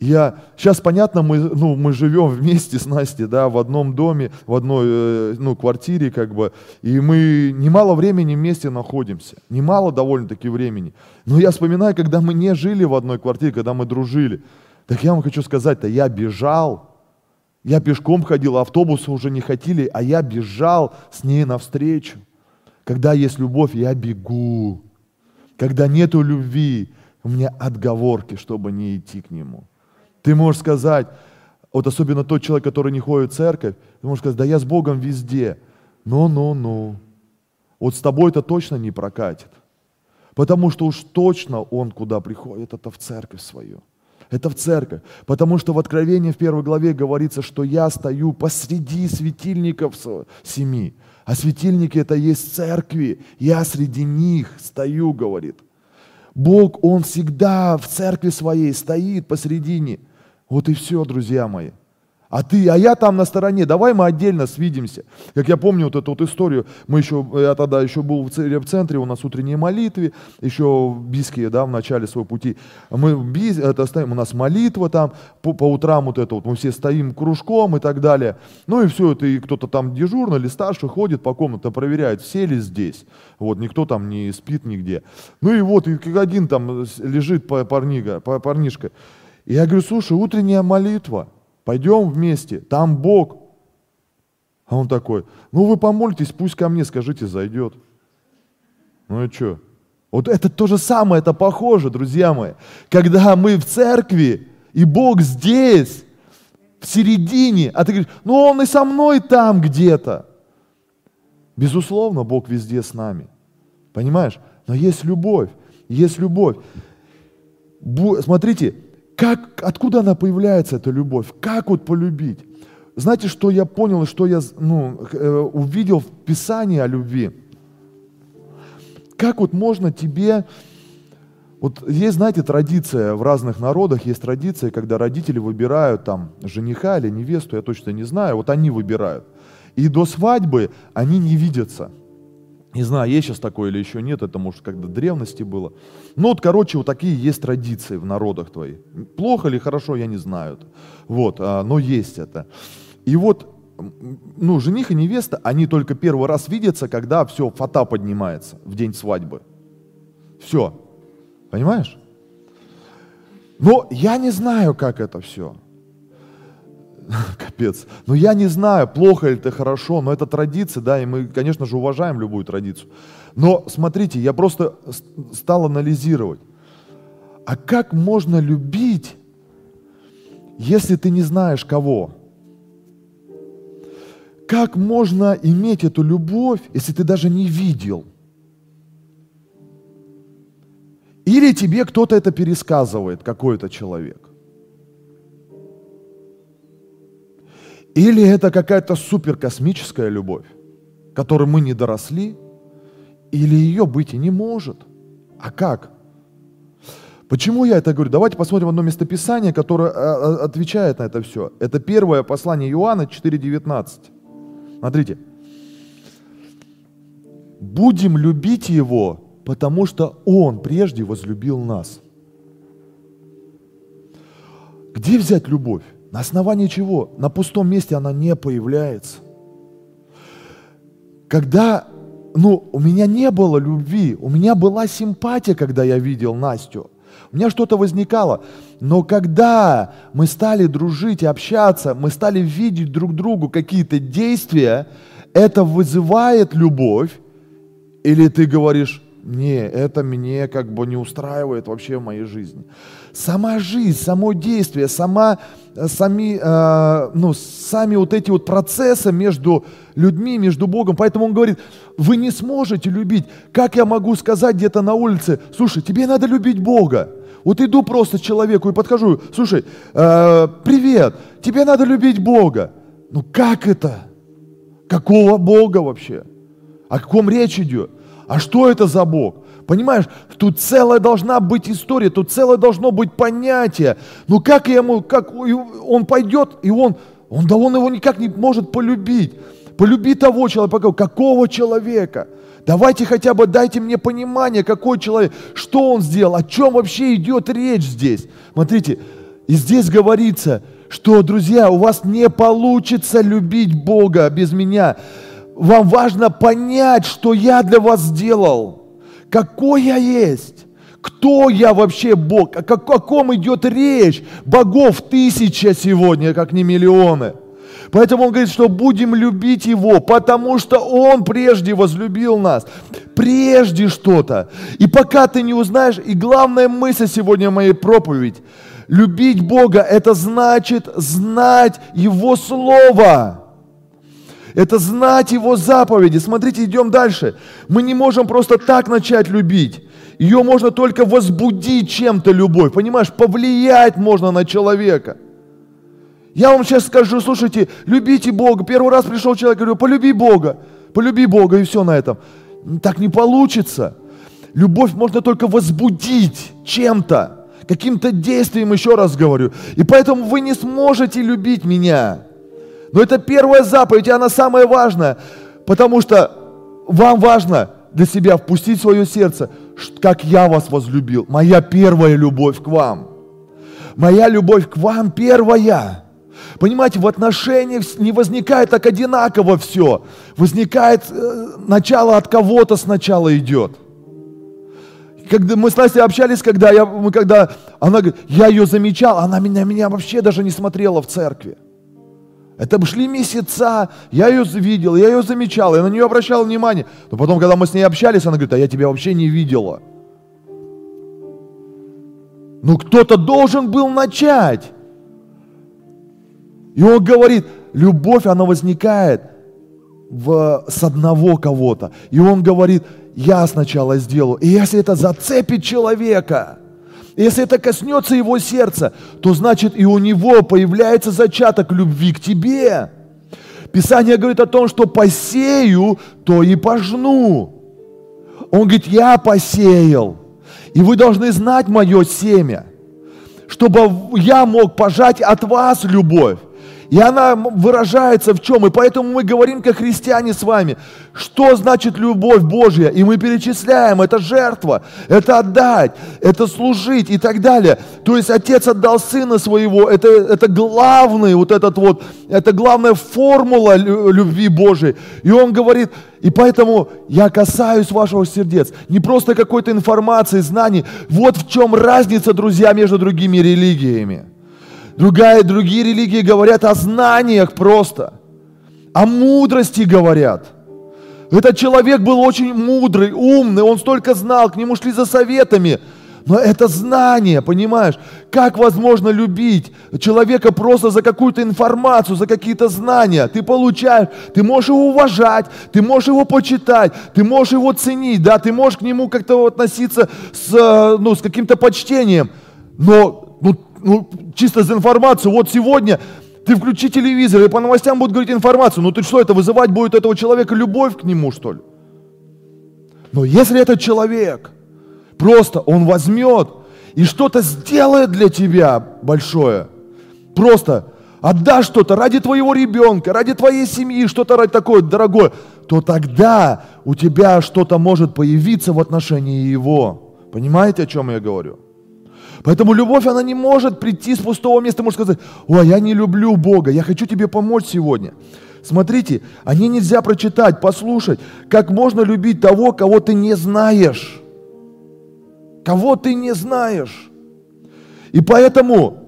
я, сейчас понятно, мы, ну, мы живем вместе с Настей, да, в одном доме, в одной, э, ну, квартире, как бы, и мы немало времени вместе находимся, немало довольно-таки времени. Но я вспоминаю, когда мы не жили в одной квартире, когда мы дружили, так я вам хочу сказать-то, я бежал, я пешком ходил, автобусы уже не хотели, а я бежал с ней навстречу. Когда есть любовь, я бегу. Когда нету любви, у меня отговорки, чтобы не идти к нему. Ты можешь сказать, вот особенно тот человек, который не ходит в церковь, ты можешь сказать, да я с Богом везде. Ну-ну-ну. Вот с тобой это точно не прокатит. Потому что уж точно он куда приходит, это в церковь свою. Это в церковь. Потому что в Откровении в первой главе говорится, что я стою посреди светильников семи. А светильники это есть церкви. Я среди них стою, говорит. Бог, Он всегда в церкви своей стоит посредине. Вот и все, друзья мои. А ты, а я там на стороне, давай мы отдельно свидимся. Как я помню вот эту вот историю, мы еще, я тогда еще был в центре, у нас утренние молитвы, еще в Биске, да, в начале своего пути. Мы Бис, это стоим, у нас молитва там, по, по утрам вот это вот, мы все стоим кружком и так далее. Ну и все это, и кто-то там дежурный или старший ходит по комнатам, проверяет, все ли здесь. Вот, никто там не спит нигде. Ну и вот, и один там лежит парнига, парнишка. И я говорю, слушай, утренняя молитва, пойдем вместе, там Бог. А он такой, ну вы помолитесь, пусть ко мне, скажите, зайдет. Ну и что? Вот это то же самое, это похоже, друзья мои. Когда мы в церкви, и Бог здесь, в середине, а ты говоришь, ну Он и со мной там где-то. Безусловно, Бог везде с нами. Понимаешь? Но есть любовь, есть любовь. Смотрите, как, откуда она появляется, эта любовь? Как вот полюбить? Знаете, что я понял, что я ну, э, увидел в Писании о любви? Как вот можно тебе... Вот есть, знаете, традиция в разных народах, есть традиция, когда родители выбирают там жениха или невесту, я точно не знаю, вот они выбирают. И до свадьбы они не видятся – не знаю, есть сейчас такое или еще нет, это может когда древности было. Ну вот, короче, вот такие есть традиции в народах твоих. Плохо или хорошо, я не знаю. Вот, а, но есть это. И вот, ну, жених и невеста, они только первый раз видятся, когда все, фата поднимается в день свадьбы. Все. Понимаешь? Но я не знаю, как это все. Капец. Ну я не знаю, плохо или это хорошо, но это традиция, да, и мы, конечно же, уважаем любую традицию. Но смотрите, я просто стал анализировать. А как можно любить, если ты не знаешь кого? Как можно иметь эту любовь, если ты даже не видел? Или тебе кто-то это пересказывает, какой-то человек? Или это какая-то суперкосмическая любовь, которой мы не доросли, или ее быть и не может. А как? Почему я это говорю? Давайте посмотрим одно местописание, которое а, а, отвечает на это все. Это первое послание Иоанна 4.19. Смотрите. «Будем любить Его, потому что Он прежде возлюбил нас». Где взять любовь? На основании чего? На пустом месте она не появляется. Когда, ну, у меня не было любви, у меня была симпатия, когда я видел Настю. У меня что-то возникало. Но когда мы стали дружить и общаться, мы стали видеть друг другу какие-то действия, это вызывает любовь, или ты говоришь, не, это мне как бы не устраивает вообще в моей жизни. Сама жизнь, само действие, сама, э, сами, э, ну, сами вот эти вот процессы между людьми, между Богом. Поэтому он говорит, вы не сможете любить. Как я могу сказать где-то на улице, слушай, тебе надо любить Бога. Вот иду просто человеку и подхожу, слушай, э, привет, тебе надо любить Бога. Ну как это? Какого Бога вообще? О каком речь идет? А что это за Бог? Понимаешь, тут целая должна быть история, тут целое должно быть понятие. Ну как ему, как он пойдет, и он, он, да он его никак не может полюбить. Полюби того человека, какого человека? Давайте хотя бы дайте мне понимание, какой человек, что он сделал, о чем вообще идет речь здесь. Смотрите, и здесь говорится, что, друзья, у вас не получится любить Бога без меня. Вам важно понять, что я для вас сделал, какой я есть. Кто я вообще Бог? О каком идет речь? Богов тысяча сегодня, как не миллионы. Поэтому он говорит, что будем любить Его, потому что Он прежде возлюбил нас. Прежде что-то. И пока ты не узнаешь, и главная мысль сегодня моей проповедь, любить Бога, это значит знать Его Слово. Это знать Его заповеди. Смотрите, идем дальше. Мы не можем просто так начать любить. Ее можно только возбудить чем-то любовь. Понимаешь, повлиять можно на человека – я вам сейчас скажу, слушайте, любите Бога. Первый раз пришел человек, говорю, полюби Бога, полюби Бога, и все на этом. Так не получится. Любовь можно только возбудить чем-то, каким-то действием, еще раз говорю. И поэтому вы не сможете любить меня. Но это первая заповедь, и она самая важная, потому что вам важно для себя впустить в свое сердце, как я вас возлюбил. Моя первая любовь к вам. Моя любовь к вам первая. Понимаете, в отношениях не возникает так одинаково все. Возникает э, начало от кого-то сначала идет. Когда мы с Настей общались, когда, я, мы, когда она говорит, я ее замечал, она меня, меня вообще даже не смотрела в церкви. Это шли месяца, я ее видел, я ее замечал, я на нее обращал внимание. Но потом, когда мы с ней общались, она говорит, а я тебя вообще не видела. Ну кто-то должен был начать. И он говорит, любовь, она возникает в, с одного кого-то. И он говорит, я сначала сделаю. И если это зацепит человека, если это коснется его сердца, то значит и у него появляется зачаток любви к тебе. Писание говорит о том, что посею, то и пожну. Он говорит, я посеял. И вы должны знать мое семя, чтобы я мог пожать от вас любовь. И она выражается в чем? И поэтому мы говорим, как христиане с вами, что значит любовь Божья. И мы перечисляем, это жертва, это отдать, это служить и так далее. То есть Отец отдал Сына Своего, это, это главный вот этот вот, это главная формула любви Божией. И Он говорит, и поэтому я касаюсь вашего сердец. Не просто какой-то информации, знаний. Вот в чем разница, друзья, между другими религиями. Другая, другие религии говорят о знаниях просто, о мудрости говорят. Этот человек был очень мудрый, умный, он столько знал, к нему шли за советами. Но это знание, понимаешь? Как возможно любить человека просто за какую-то информацию, за какие-то знания? Ты получаешь, ты можешь его уважать, ты можешь его почитать, ты можешь его ценить, да, ты можешь к нему как-то относиться с, ну, с каким-то почтением. Но ну, чисто за информацию, вот сегодня ты включи телевизор, и по новостям будут говорить информацию. Ну ты что, это вызывать будет этого человека любовь к нему, что ли? Но если этот человек просто, он возьмет и что-то сделает для тебя большое, просто отдашь что-то ради твоего ребенка, ради твоей семьи, что-то ради такое дорогое, то тогда у тебя что-то может появиться в отношении его. Понимаете, о чем я говорю? Поэтому любовь, она не может прийти с пустого места, может сказать, ой, я не люблю Бога, я хочу тебе помочь сегодня. Смотрите, они нельзя прочитать, послушать, как можно любить того, кого ты не знаешь. кого ты не знаешь. И поэтому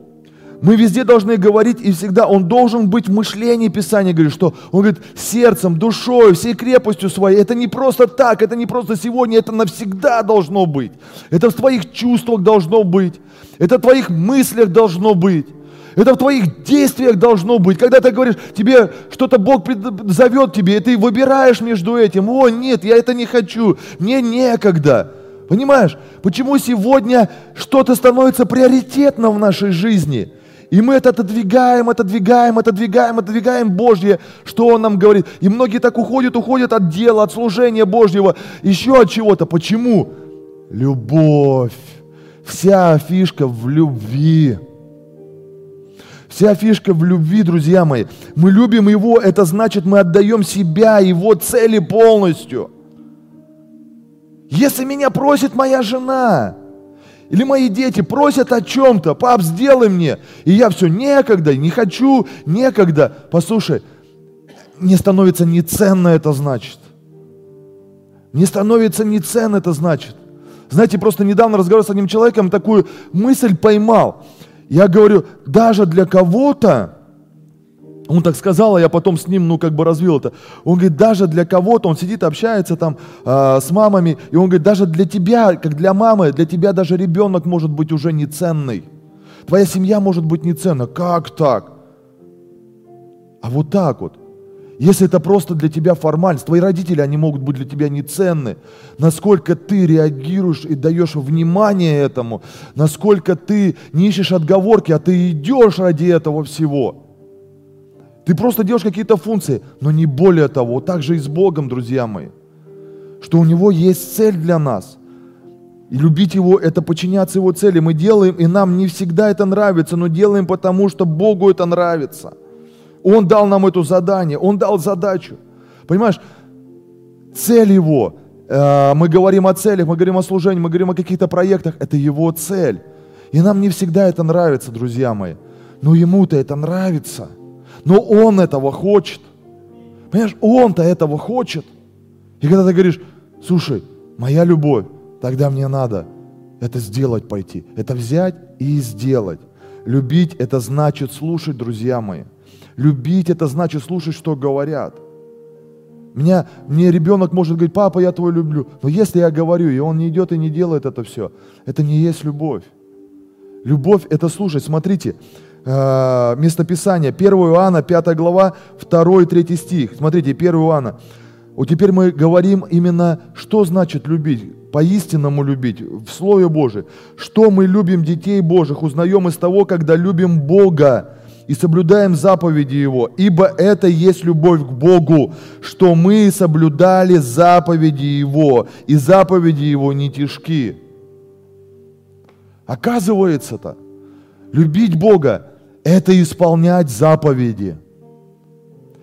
мы везде должны говорить, и всегда он должен быть в мышлении Писания, говорит, что он говорит сердцем, душой, всей крепостью своей. Это не просто так, это не просто сегодня, это навсегда должно быть. Это в твоих чувствах должно быть. Это в твоих мыслях должно быть. Это в твоих действиях должно быть. Когда ты говоришь, тебе что-то Бог зовет тебе, и ты выбираешь между этим. О, нет, я это не хочу, мне некогда. Понимаешь, почему сегодня что-то становится приоритетным в нашей жизни? И мы это отодвигаем, отодвигаем, отодвигаем, отодвигаем Божье, что Он нам говорит. И многие так уходят, уходят от дела, от служения Божьего, еще от чего-то. Почему? Любовь. Вся фишка в любви. Вся фишка в любви, друзья мои. Мы любим Его, это значит, мы отдаем себя, Его цели полностью. Если меня просит моя жена, или мои дети просят о чем-то, пап, сделай мне. И я все, некогда, не хочу, некогда. Послушай, не становится не ценно это значит. Не становится не ценно это значит. Знаете, просто недавно разговаривал с одним человеком, такую мысль поймал. Я говорю, даже для кого-то он так сказал, а я потом с ним, ну, как бы развил это. Он говорит, даже для кого-то, он сидит, общается там э, с мамами, и он говорит, даже для тебя, как для мамы, для тебя даже ребенок может быть уже не ценный. Твоя семья может быть не ценна. Как так? А вот так вот. Если это просто для тебя формальность, твои родители, они могут быть для тебя не ценны. Насколько ты реагируешь и даешь внимание этому, насколько ты не ищешь отговорки, а ты идешь ради этого всего – ты просто делаешь какие-то функции, но не более того. Так же и с Богом, друзья мои. Что у Него есть цель для нас. И любить Его – это подчиняться Его цели. Мы делаем, и нам не всегда это нравится, но делаем потому, что Богу это нравится. Он дал нам это задание, Он дал задачу. Понимаешь, цель Его, э, мы говорим о целях, мы говорим о служении, мы говорим о каких-то проектах, это Его цель. И нам не всегда это нравится, друзья мои. Но Ему-то это нравится – но он этого хочет. Понимаешь, он-то этого хочет. И когда ты говоришь, слушай, моя любовь, тогда мне надо это сделать пойти. Это взять и сделать. Любить это значит слушать, друзья мои. Любить это значит слушать, что говорят. Меня, мне ребенок может говорить, папа, я твой люблю. Но если я говорю, и он не идет и не делает это все, это не есть любовь. Любовь – это слушать. Смотрите, э, местописание. 1 Иоанна, 5 глава, 2 и 3 стих. Смотрите, 1 Иоанна. Вот теперь мы говорим именно, что значит любить, по-истинному любить, в Слове Божьем. Что мы любим детей Божьих, узнаем из того, когда любим Бога и соблюдаем заповеди Его. Ибо это есть любовь к Богу, что мы соблюдали заповеди Его, и заповеди Его не тяжки. Оказывается-то, любить Бога это исполнять заповеди.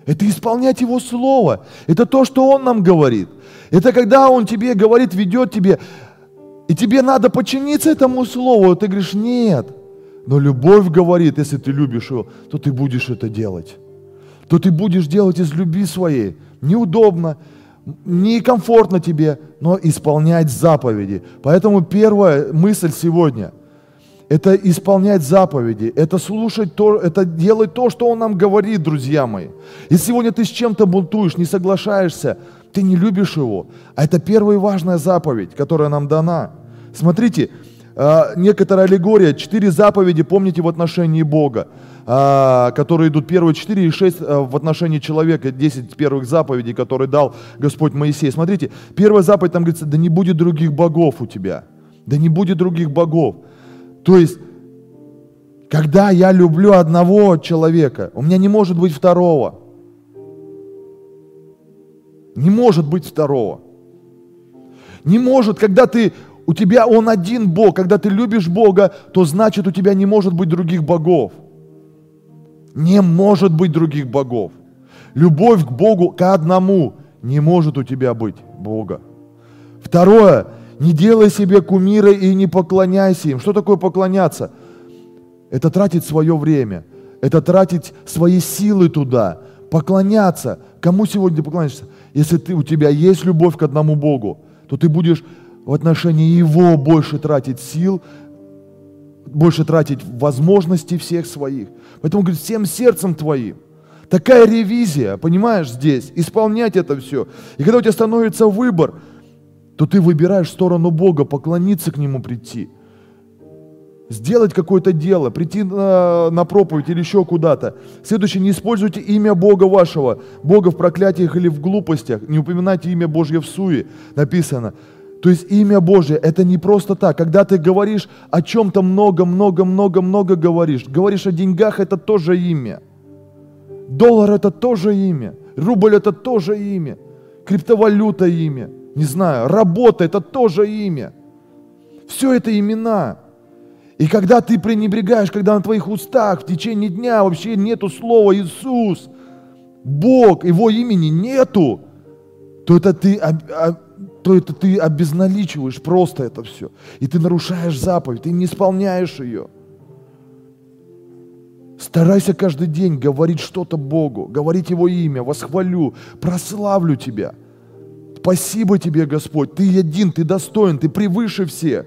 Это исполнять Его Слово. Это то, что Он нам говорит. Это когда Он тебе говорит, ведет тебе, и тебе надо подчиниться этому Слову. Ты говоришь, нет. Но любовь говорит, если ты любишь Его, то ты будешь это делать. То ты будешь делать из любви своей. Неудобно, некомфортно тебе, но исполнять заповеди. Поэтому первая мысль сегодня – это исполнять заповеди, это слушать то, это делать то, что Он нам говорит, друзья мои. И сегодня ты с чем-то бунтуешь, не соглашаешься, ты не любишь Его. А это первая важная заповедь, которая нам дана. Смотрите, а, некоторая аллегория, четыре заповеди, помните, в отношении Бога, а, которые идут первые четыре и шесть а, в отношении человека, десять первых заповедей, которые дал Господь Моисей. Смотрите, первая заповедь там говорится, да не будет других богов у тебя, да не будет других богов. То есть, когда я люблю одного человека, у меня не может быть второго. Не может быть второго. Не может, когда ты, у тебя он один Бог, когда ты любишь Бога, то значит у тебя не может быть других богов. Не может быть других богов. Любовь к Богу, к одному, не может у тебя быть Бога. Второе, не делай себе кумира и не поклоняйся им. Что такое поклоняться? Это тратить свое время, это тратить свои силы туда, поклоняться. Кому сегодня поклоняешься? Если ты, у тебя есть любовь к одному Богу, то ты будешь в отношении Его больше тратить сил, больше тратить возможностей всех своих. Поэтому, говорит, всем сердцем твоим. Такая ревизия, понимаешь, здесь, исполнять это все. И когда у тебя становится выбор, то ты выбираешь сторону Бога, поклониться к Нему прийти – сделать какое-то дело, прийти на, на проповедь или еще куда-то. Следующее, не используйте имя Бога вашего, Бога в проклятиях или в глупостях, не упоминайте имя Божье в суе, написано. То есть имя Божье – это не просто так. Когда ты говоришь о чем-то много-много-много-много говоришь, говоришь о деньгах – это тоже имя. Доллар – это тоже имя. Рубль – это тоже имя. Криптовалюта – имя. Не знаю, работа – это тоже имя. Все это имена. И когда ты пренебрегаешь, когда на твоих устах в течение дня вообще нету слова Иисус, Бог, Его имени нету, то это ты, то это ты обезналичиваешь просто это все. И ты нарушаешь заповедь, ты не исполняешь ее. Старайся каждый день говорить что-то Богу, говорить Его имя, восхвалю, прославлю Тебя. Спасибо Тебе, Господь, Ты один, Ты достоин, Ты превыше всех.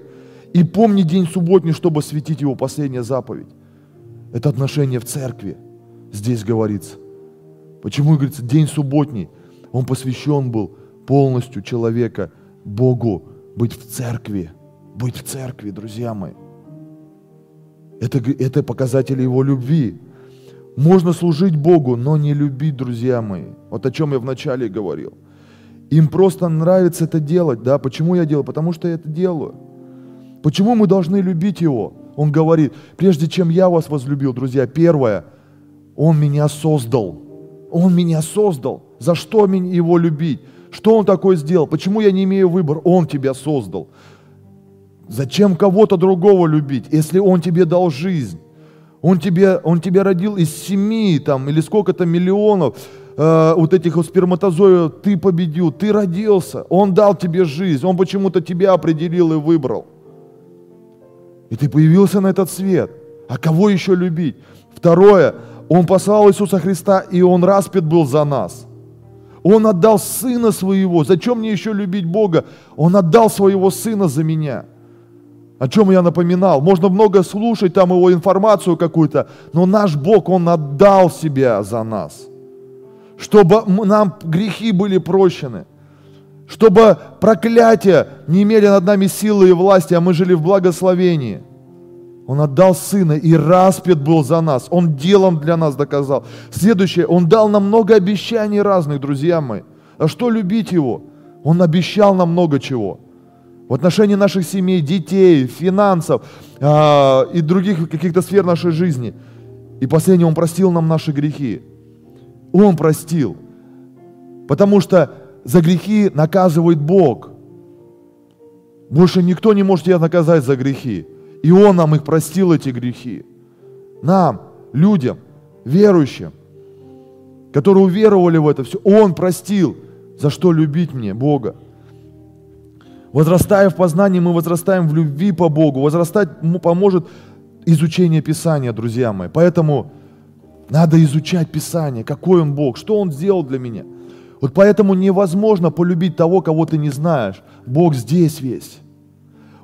И помни день субботний, чтобы светить его последняя заповедь. Это отношение в церкви. Здесь говорится. Почему говорится день субботний? Он посвящен был полностью человека Богу быть в церкви. Быть в церкви, друзья мои. Это, это показатели его любви. Можно служить Богу, но не любить, друзья мои. Вот о чем я вначале говорил. Им просто нравится это делать, да. Почему я делаю? Потому что я это делаю. Почему мы должны любить Его? Он говорит, прежде чем я вас возлюбил, друзья, первое, Он меня создал. Он меня создал. За что Его любить? Что Он такое сделал? Почему я не имею выбора? Он тебя создал. Зачем кого-то другого любить, если Он тебе дал жизнь? Он тебе, он тебя родил из семи там, или сколько-то миллионов э, вот этих вот сперматозоидов. Ты победил, ты родился. Он дал тебе жизнь. Он почему-то тебя определил и выбрал. И ты появился на этот свет. А кого еще любить? Второе, Он послал Иисуса Христа, и Он распят был за нас. Он отдал Сына Своего. Зачем мне еще любить Бога? Он отдал Своего Сына за меня. О чем я напоминал? Можно много слушать там его информацию какую-то, но наш Бог, Он отдал себя за нас, чтобы нам грехи были прощены – чтобы проклятия не имели над нами силы и власти, а мы жили в благословении. Он отдал Сына и распят был за нас. Он делом для нас доказал. Следующее, Он дал нам много обещаний разных, друзья мои. А что любить Его? Он обещал нам много чего. В отношении наших семей, детей, финансов э, и других каких-то сфер нашей жизни. И последнее, Он простил нам наши грехи. Он простил. Потому что за грехи наказывает Бог. Больше никто не может тебя наказать за грехи. И Он нам их простил, эти грехи. Нам, людям, верующим, которые уверовали в это все, Он простил. За что любить мне Бога? Возрастая в познании, мы возрастаем в любви по Богу. Возрастать поможет изучение Писания, друзья мои. Поэтому надо изучать Писание, какой Он Бог, что Он сделал для меня – вот поэтому невозможно полюбить того, кого ты не знаешь. Бог здесь весь.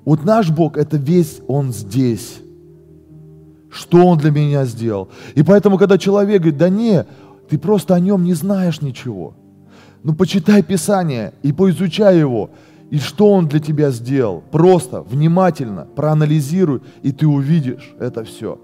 Вот наш Бог – это весь Он здесь. Что Он для меня сделал. И поэтому, когда человек говорит, да не, ты просто о Нем не знаешь ничего. Ну, почитай Писание и поизучай его. И что Он для тебя сделал. Просто, внимательно, проанализируй, и ты увидишь это все.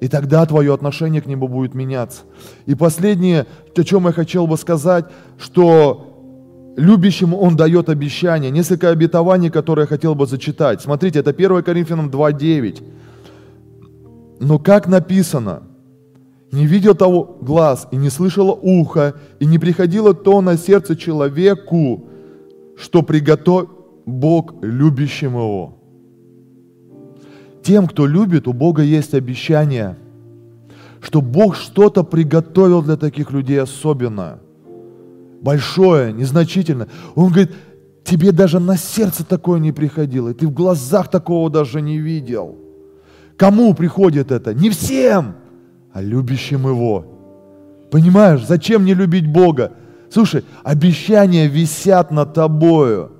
И тогда твое отношение к Нему будет меняться. И последнее, о чем я хотел бы сказать, что любящему Он дает обещание. Несколько обетований, которые я хотел бы зачитать. Смотрите, это 1 Коринфянам 2.9. Но как написано, не видел того глаз, и не слышало ухо, и не приходило то на сердце человеку, что приготовил Бог любящим его. Тем, кто любит, у Бога есть обещание, что Бог что-то приготовил для таких людей особенное, большое, незначительное. Он говорит, тебе даже на сердце такое не приходило, и ты в глазах такого даже не видел. Кому приходит это? Не всем, а любящим Его. Понимаешь, зачем не любить Бога? Слушай, обещания висят над тобою.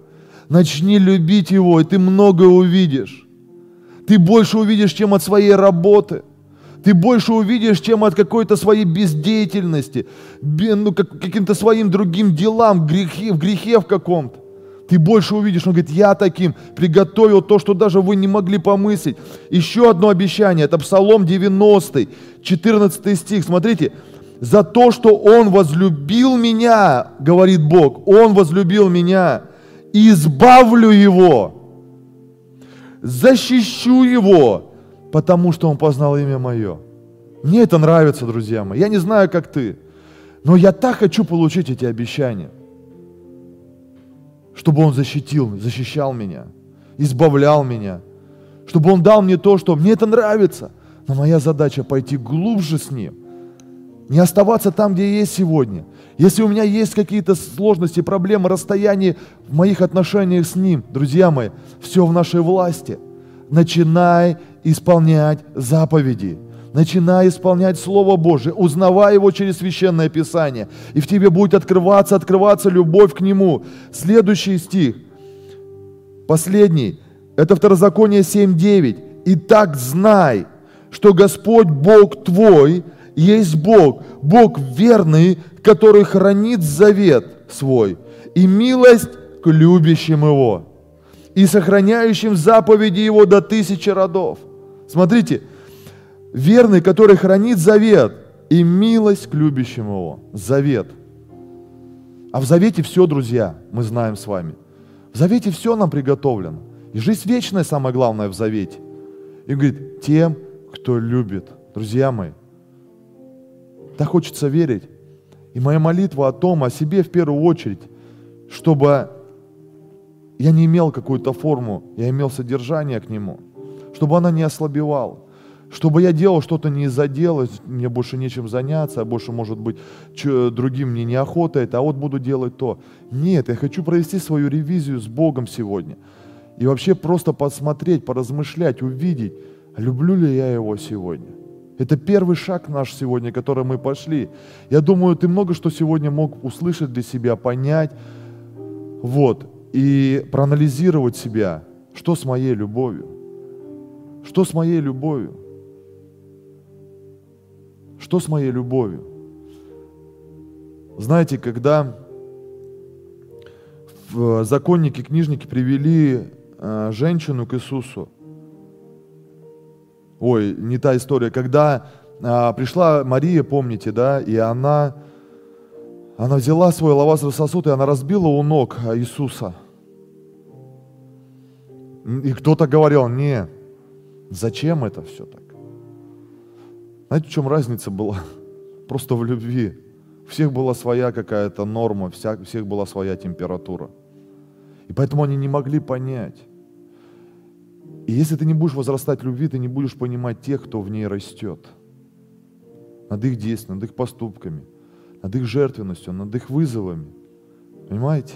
Начни любить Его, и ты многое увидишь. Ты больше увидишь, чем от своей работы. Ты больше увидишь, чем от какой-то своей бездеятельности, ну, как, каким-то своим другим делам, в грехе, в грехе в каком-то. Ты больше увидишь. Он говорит, я таким приготовил то, что даже вы не могли помыслить. Еще одно обещание, это Псалом 90, 14 стих. Смотрите, за то, что Он возлюбил меня, говорит Бог, Он возлюбил меня, избавлю Его, защищу Его, потому что Он познал имя Мое. Мне это нравится, друзья мои. Я не знаю, как ты, но я так хочу получить эти обещания, чтобы Он защитил, защищал меня, избавлял меня, чтобы Он дал мне то, что мне это нравится. Но моя задача пойти глубже с Ним – не оставаться там, где есть сегодня. Если у меня есть какие-то сложности, проблемы, расстояния в моих отношениях с Ним, друзья мои, все в нашей власти. Начинай исполнять заповеди. Начинай исполнять Слово Божие, узнавай его через Священное Писание. И в тебе будет открываться, открываться любовь к Нему. Следующий стих, последний, это Второзаконие 7.9. «Итак знай, что Господь Бог твой – есть Бог, Бог верный, который хранит завет свой и милость к любящим Его и сохраняющим заповеди Его до тысячи родов. Смотрите, верный, который хранит завет и милость к любящим Его. Завет. А в завете все, друзья, мы знаем с вами. В завете все нам приготовлено. И жизнь вечная самое главное в завете. И говорит, тем, кто любит. Друзья мои, так хочется верить. И моя молитва о том, о себе в первую очередь, чтобы я не имел какую-то форму, я имел содержание к нему, чтобы она не ослабевала, чтобы я делал что-то не из-за дела, мне больше нечем заняться, а больше, может быть, другим мне неохота это, а вот буду делать то. Нет, я хочу провести свою ревизию с Богом сегодня. И вообще просто посмотреть, поразмышлять, увидеть, люблю ли я Его сегодня. Это первый шаг наш сегодня, который мы пошли. Я думаю, ты много что сегодня мог услышать для себя, понять, вот, и проанализировать себя, что с моей любовью, что с моей любовью, что с моей любовью. Знаете, когда законники, книжники привели э, женщину к Иисусу, ой, не та история, когда а, пришла Мария, помните, да, и она, она взяла свой лавазовый сосуд, и она разбила у ног Иисуса. И кто-то говорил, не, зачем это все так? Знаете, в чем разница была? Просто в любви. У всех была своя какая-то норма, у всех была своя температура. И поэтому они не могли понять. И если ты не будешь возрастать в любви, ты не будешь понимать тех, кто в ней растет. Над их действиями, над их поступками, над их жертвенностью, над их вызовами. Понимаете?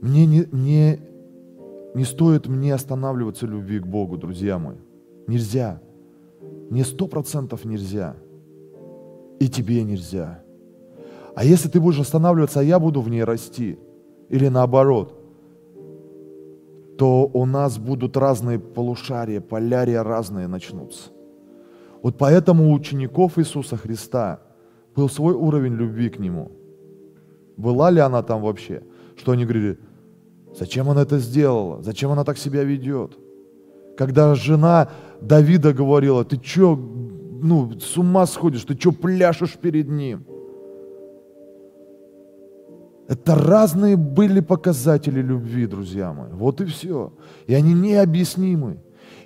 Мне не, не, не стоит мне останавливаться в любви к Богу, друзья мои. Нельзя. Мне сто процентов нельзя. И тебе нельзя. А если ты будешь останавливаться, а я буду в ней расти, или наоборот – то у нас будут разные полушария, полярия разные начнутся. Вот поэтому у учеников Иисуса Христа был свой уровень любви к Нему. Была ли она там вообще? Что они говорили, зачем она это сделала? Зачем она так себя ведет? Когда жена Давида говорила, ты что, ну, с ума сходишь, ты что пляшешь перед ним? Это разные были показатели любви, друзья мои. Вот и все. И они необъяснимы.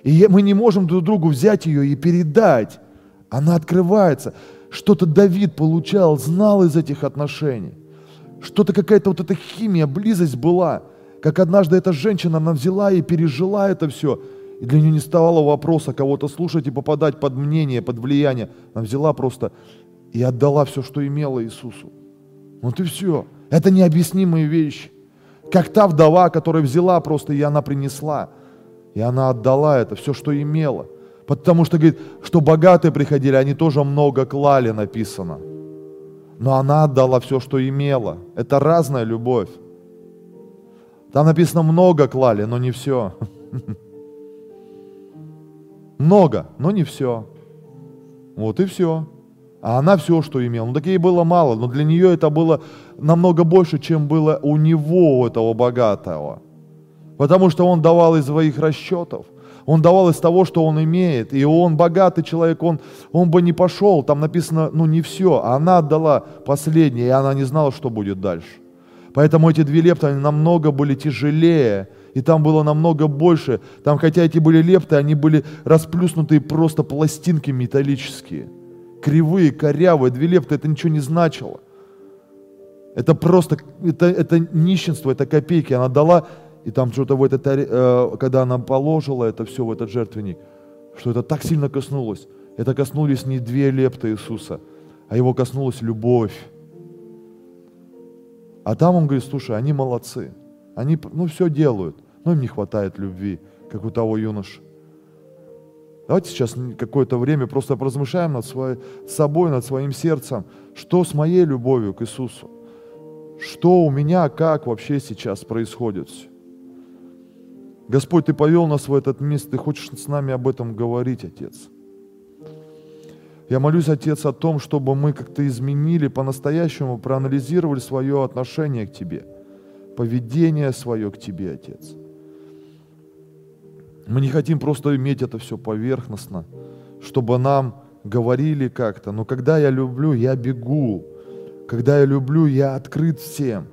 И мы не можем друг другу взять ее и передать. Она открывается. Что-то Давид получал, знал из этих отношений. Что-то какая-то вот эта химия, близость была. Как однажды эта женщина, она взяла и пережила это все. И для нее не ставало вопроса кого-то слушать и попадать под мнение, под влияние. Она взяла просто и отдала все, что имела Иисусу. Вот и все. Это необъяснимые вещи. Как та вдова, которая взяла просто, и она принесла. И она отдала это, все, что имела. Потому что, говорит, что богатые приходили, они тоже много клали, написано. Но она отдала все, что имела. Это разная любовь. Там написано много клали, но не все. Много, но не все. Вот и все. А она все, что имела. Ну, так ей было мало, но для нее это было намного больше, чем было у него, у этого богатого. Потому что он давал из своих расчетов. Он давал из того, что он имеет. И он богатый человек, он, он бы не пошел. Там написано, ну не все. А она отдала последнее, и она не знала, что будет дальше. Поэтому эти две лепты, они намного были тяжелее, и там было намного больше. Там, хотя эти были лепты, они были расплюснутые просто пластинки металлические. Кривые, корявые. Две лепты, это ничего не значило. Это просто, это, это нищенство, это копейки. Она дала, и там что-то в этот, э, когда она положила это все в этот жертвенник, что это так сильно коснулось. Это коснулись не две лепты Иисуса, а его коснулась любовь. А там он говорит, слушай, они молодцы. Они, ну, все делают, но им не хватает любви, как у того юноши. Давайте сейчас какое-то время просто поразмышляем над своей, собой, над своим сердцем, что с моей любовью к Иисусу, что у меня, как вообще сейчас происходит. Господь, Ты повел нас в этот место, Ты хочешь с нами об этом говорить, Отец. Я молюсь, Отец, о том, чтобы мы как-то изменили, по-настоящему проанализировали свое отношение к Тебе, поведение свое к Тебе, Отец. Мы не хотим просто иметь это все поверхностно, чтобы нам говорили как-то, но когда я люблю, я бегу. Когда я люблю, я открыт всем.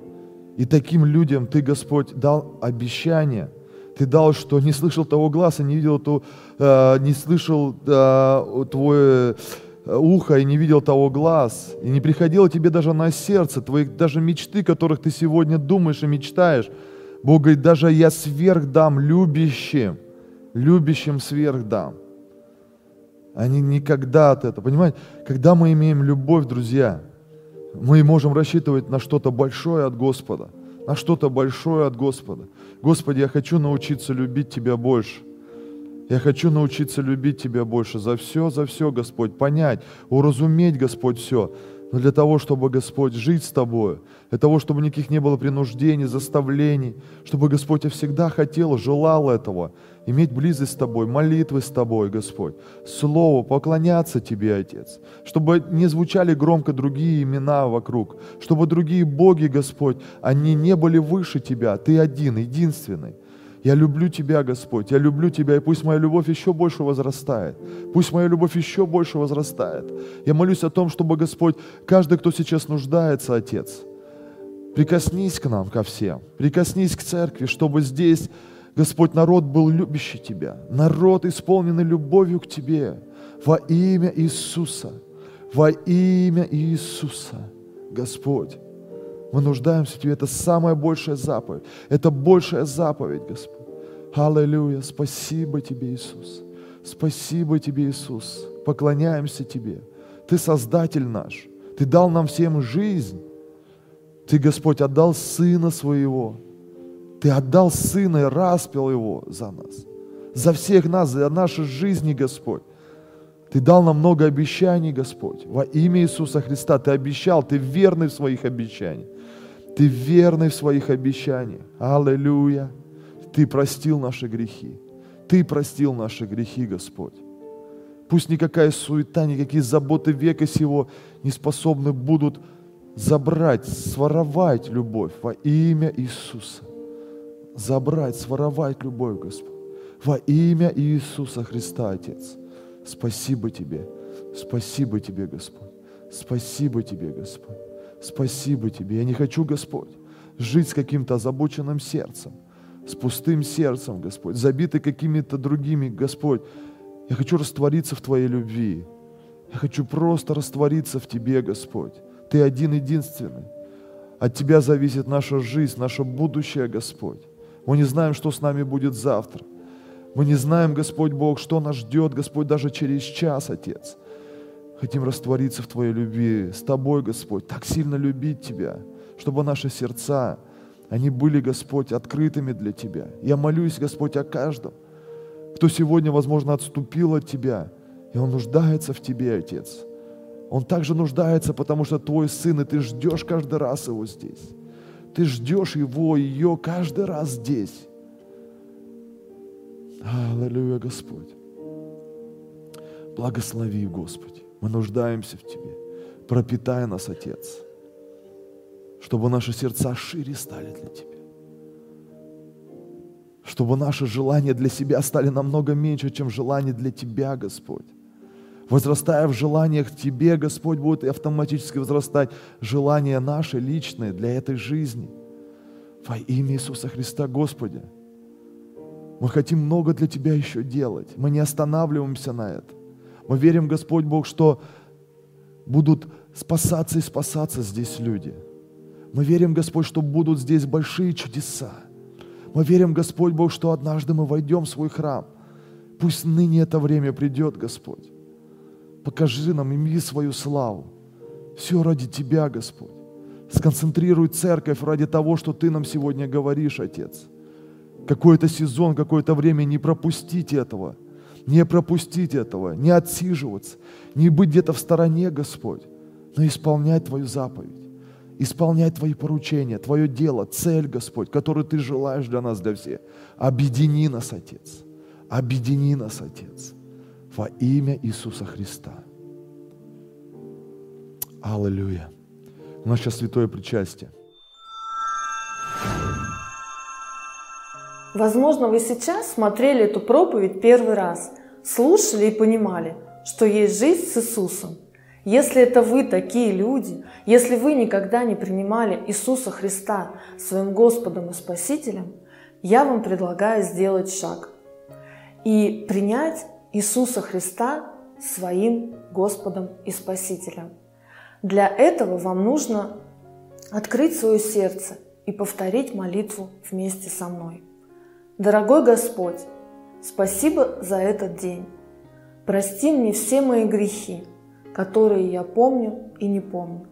И таким людям Ты, Господь, дал обещание. Ты дал, что не слышал того глаза, не видел то, э, не слышал э, твой ухо и не видел того глаз, и не приходило тебе даже на сердце, твоих даже мечты, которых ты сегодня думаешь и мечтаешь. Бог говорит, даже я сверх дам любящим, любящим сверх дам. Они никогда от этого, понимаете? Когда мы имеем любовь, друзья, мы можем рассчитывать на что-то большое от Господа, на что-то большое от Господа. Господи, я хочу научиться любить Тебя больше. Я хочу научиться любить Тебя больше за все, за все, Господь, понять, уразуметь, Господь, все. Но для того, чтобы, Господь, жить с Тобой, для того, чтобы никаких не было принуждений, заставлений, чтобы, Господь, я всегда хотел, желал этого, иметь близость с Тобой, молитвы с Тобой, Господь, Слово, поклоняться Тебе, Отец, чтобы не звучали громко другие имена вокруг, чтобы другие боги, Господь, они не были выше Тебя, Ты один, единственный. Я люблю Тебя, Господь, я люблю Тебя, и пусть моя любовь еще больше возрастает. Пусть моя любовь еще больше возрастает. Я молюсь о том, чтобы, Господь, каждый, кто сейчас нуждается, Отец, прикоснись к нам, ко всем, прикоснись к церкви, чтобы здесь, Господь, народ был любящий Тебя, народ, исполненный любовью к Тебе, во имя Иисуса, во имя Иисуса, Господь. Мы нуждаемся в Тебе. Это самая большая заповедь. Это большая заповедь, Господь. Аллилуйя. Спасибо Тебе, Иисус. Спасибо Тебе, Иисус. Поклоняемся Тебе. Ты Создатель наш. Ты дал нам всем жизнь. Ты, Господь, отдал Сына Своего. Ты отдал Сына и распил Его за нас. За всех нас, за наши жизни, Господь. Ты дал нам много обещаний, Господь. Во имя Иисуса Христа Ты обещал, Ты верный в своих обещаниях. Ты верный в своих обещаниях. Аллилуйя. Ты простил наши грехи. Ты простил наши грехи, Господь. Пусть никакая суета, никакие заботы века сего не способны будут забрать, своровать любовь во имя Иисуса. Забрать, своровать любовь, Господь. Во имя Иисуса Христа, Отец. Спасибо Тебе. Спасибо Тебе, Господь. Спасибо Тебе, Господь. Спасибо Тебе. Я не хочу, Господь, жить с каким-то озабоченным сердцем, с пустым сердцем, Господь, забитый какими-то другими, Господь. Я хочу раствориться в Твоей любви. Я хочу просто раствориться в Тебе, Господь. Ты один единственный. От Тебя зависит наша жизнь, наше будущее, Господь. Мы не знаем, что с нами будет завтра. Мы не знаем, Господь Бог, что нас ждет, Господь, даже через час, Отец. Хотим раствориться в Твоей любви, с Тобой, Господь, так сильно любить Тебя, чтобы наши сердца, они были, Господь, открытыми для Тебя. Я молюсь, Господь, о каждом, кто сегодня, возможно, отступил от Тебя, и он нуждается в Тебе, Отец. Он также нуждается, потому что Твой Сын, и Ты ждешь каждый раз Его здесь. Ты ждешь его, ее каждый раз здесь. Аллилуйя, Господь. Благослови, Господи. Мы нуждаемся в Тебе. Пропитай нас, Отец, чтобы наши сердца шире стали для Тебя. Чтобы наши желания для себя стали намного меньше, чем желания для Тебя, Господь. Возрастая в желаниях Тебе, Господь, будет автоматически возрастать желания наши личные для этой жизни. Во имя Иисуса Христа, Господи. Мы хотим много для Тебя еще делать. Мы не останавливаемся на это. Мы верим, Господь Бог, что будут спасаться и спасаться здесь люди. Мы верим, Господь, что будут здесь большие чудеса. Мы верим, Господь Бог, что однажды мы войдем в свой храм. Пусть ныне это время придет, Господь. Покажи нам, ими свою славу. Все ради Тебя, Господь. Сконцентрируй церковь ради того, что Ты нам сегодня говоришь, Отец. Какой-то сезон, какое-то время не пропустить этого. Не пропустить этого, не отсиживаться, не быть где-то в стороне, Господь, но исполнять Твою заповедь, исполнять Твои поручения, Твое дело, цель, Господь, которую Ты желаешь для нас, для всех. Объедини нас, Отец. Объедини нас, Отец во имя Иисуса Христа. Аллилуйя. У нас сейчас святое причастие. Возможно, вы сейчас смотрели эту проповедь первый раз, слушали и понимали, что есть жизнь с Иисусом. Если это вы такие люди, если вы никогда не принимали Иисуса Христа своим Господом и Спасителем, я вам предлагаю сделать шаг и принять Иисуса Христа своим Господом и Спасителем. Для этого вам нужно открыть свое сердце и повторить молитву вместе со мной. Дорогой Господь, спасибо за этот день. Прости мне все мои грехи, которые я помню и не помню.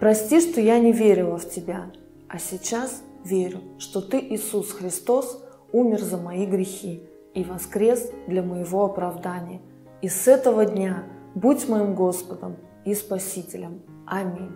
Прости, что я не верила в Тебя, а сейчас верю, что Ты, Иисус Христос, умер за мои грехи и воскрес для моего оправдания. И с этого дня будь моим Господом и Спасителем. Аминь.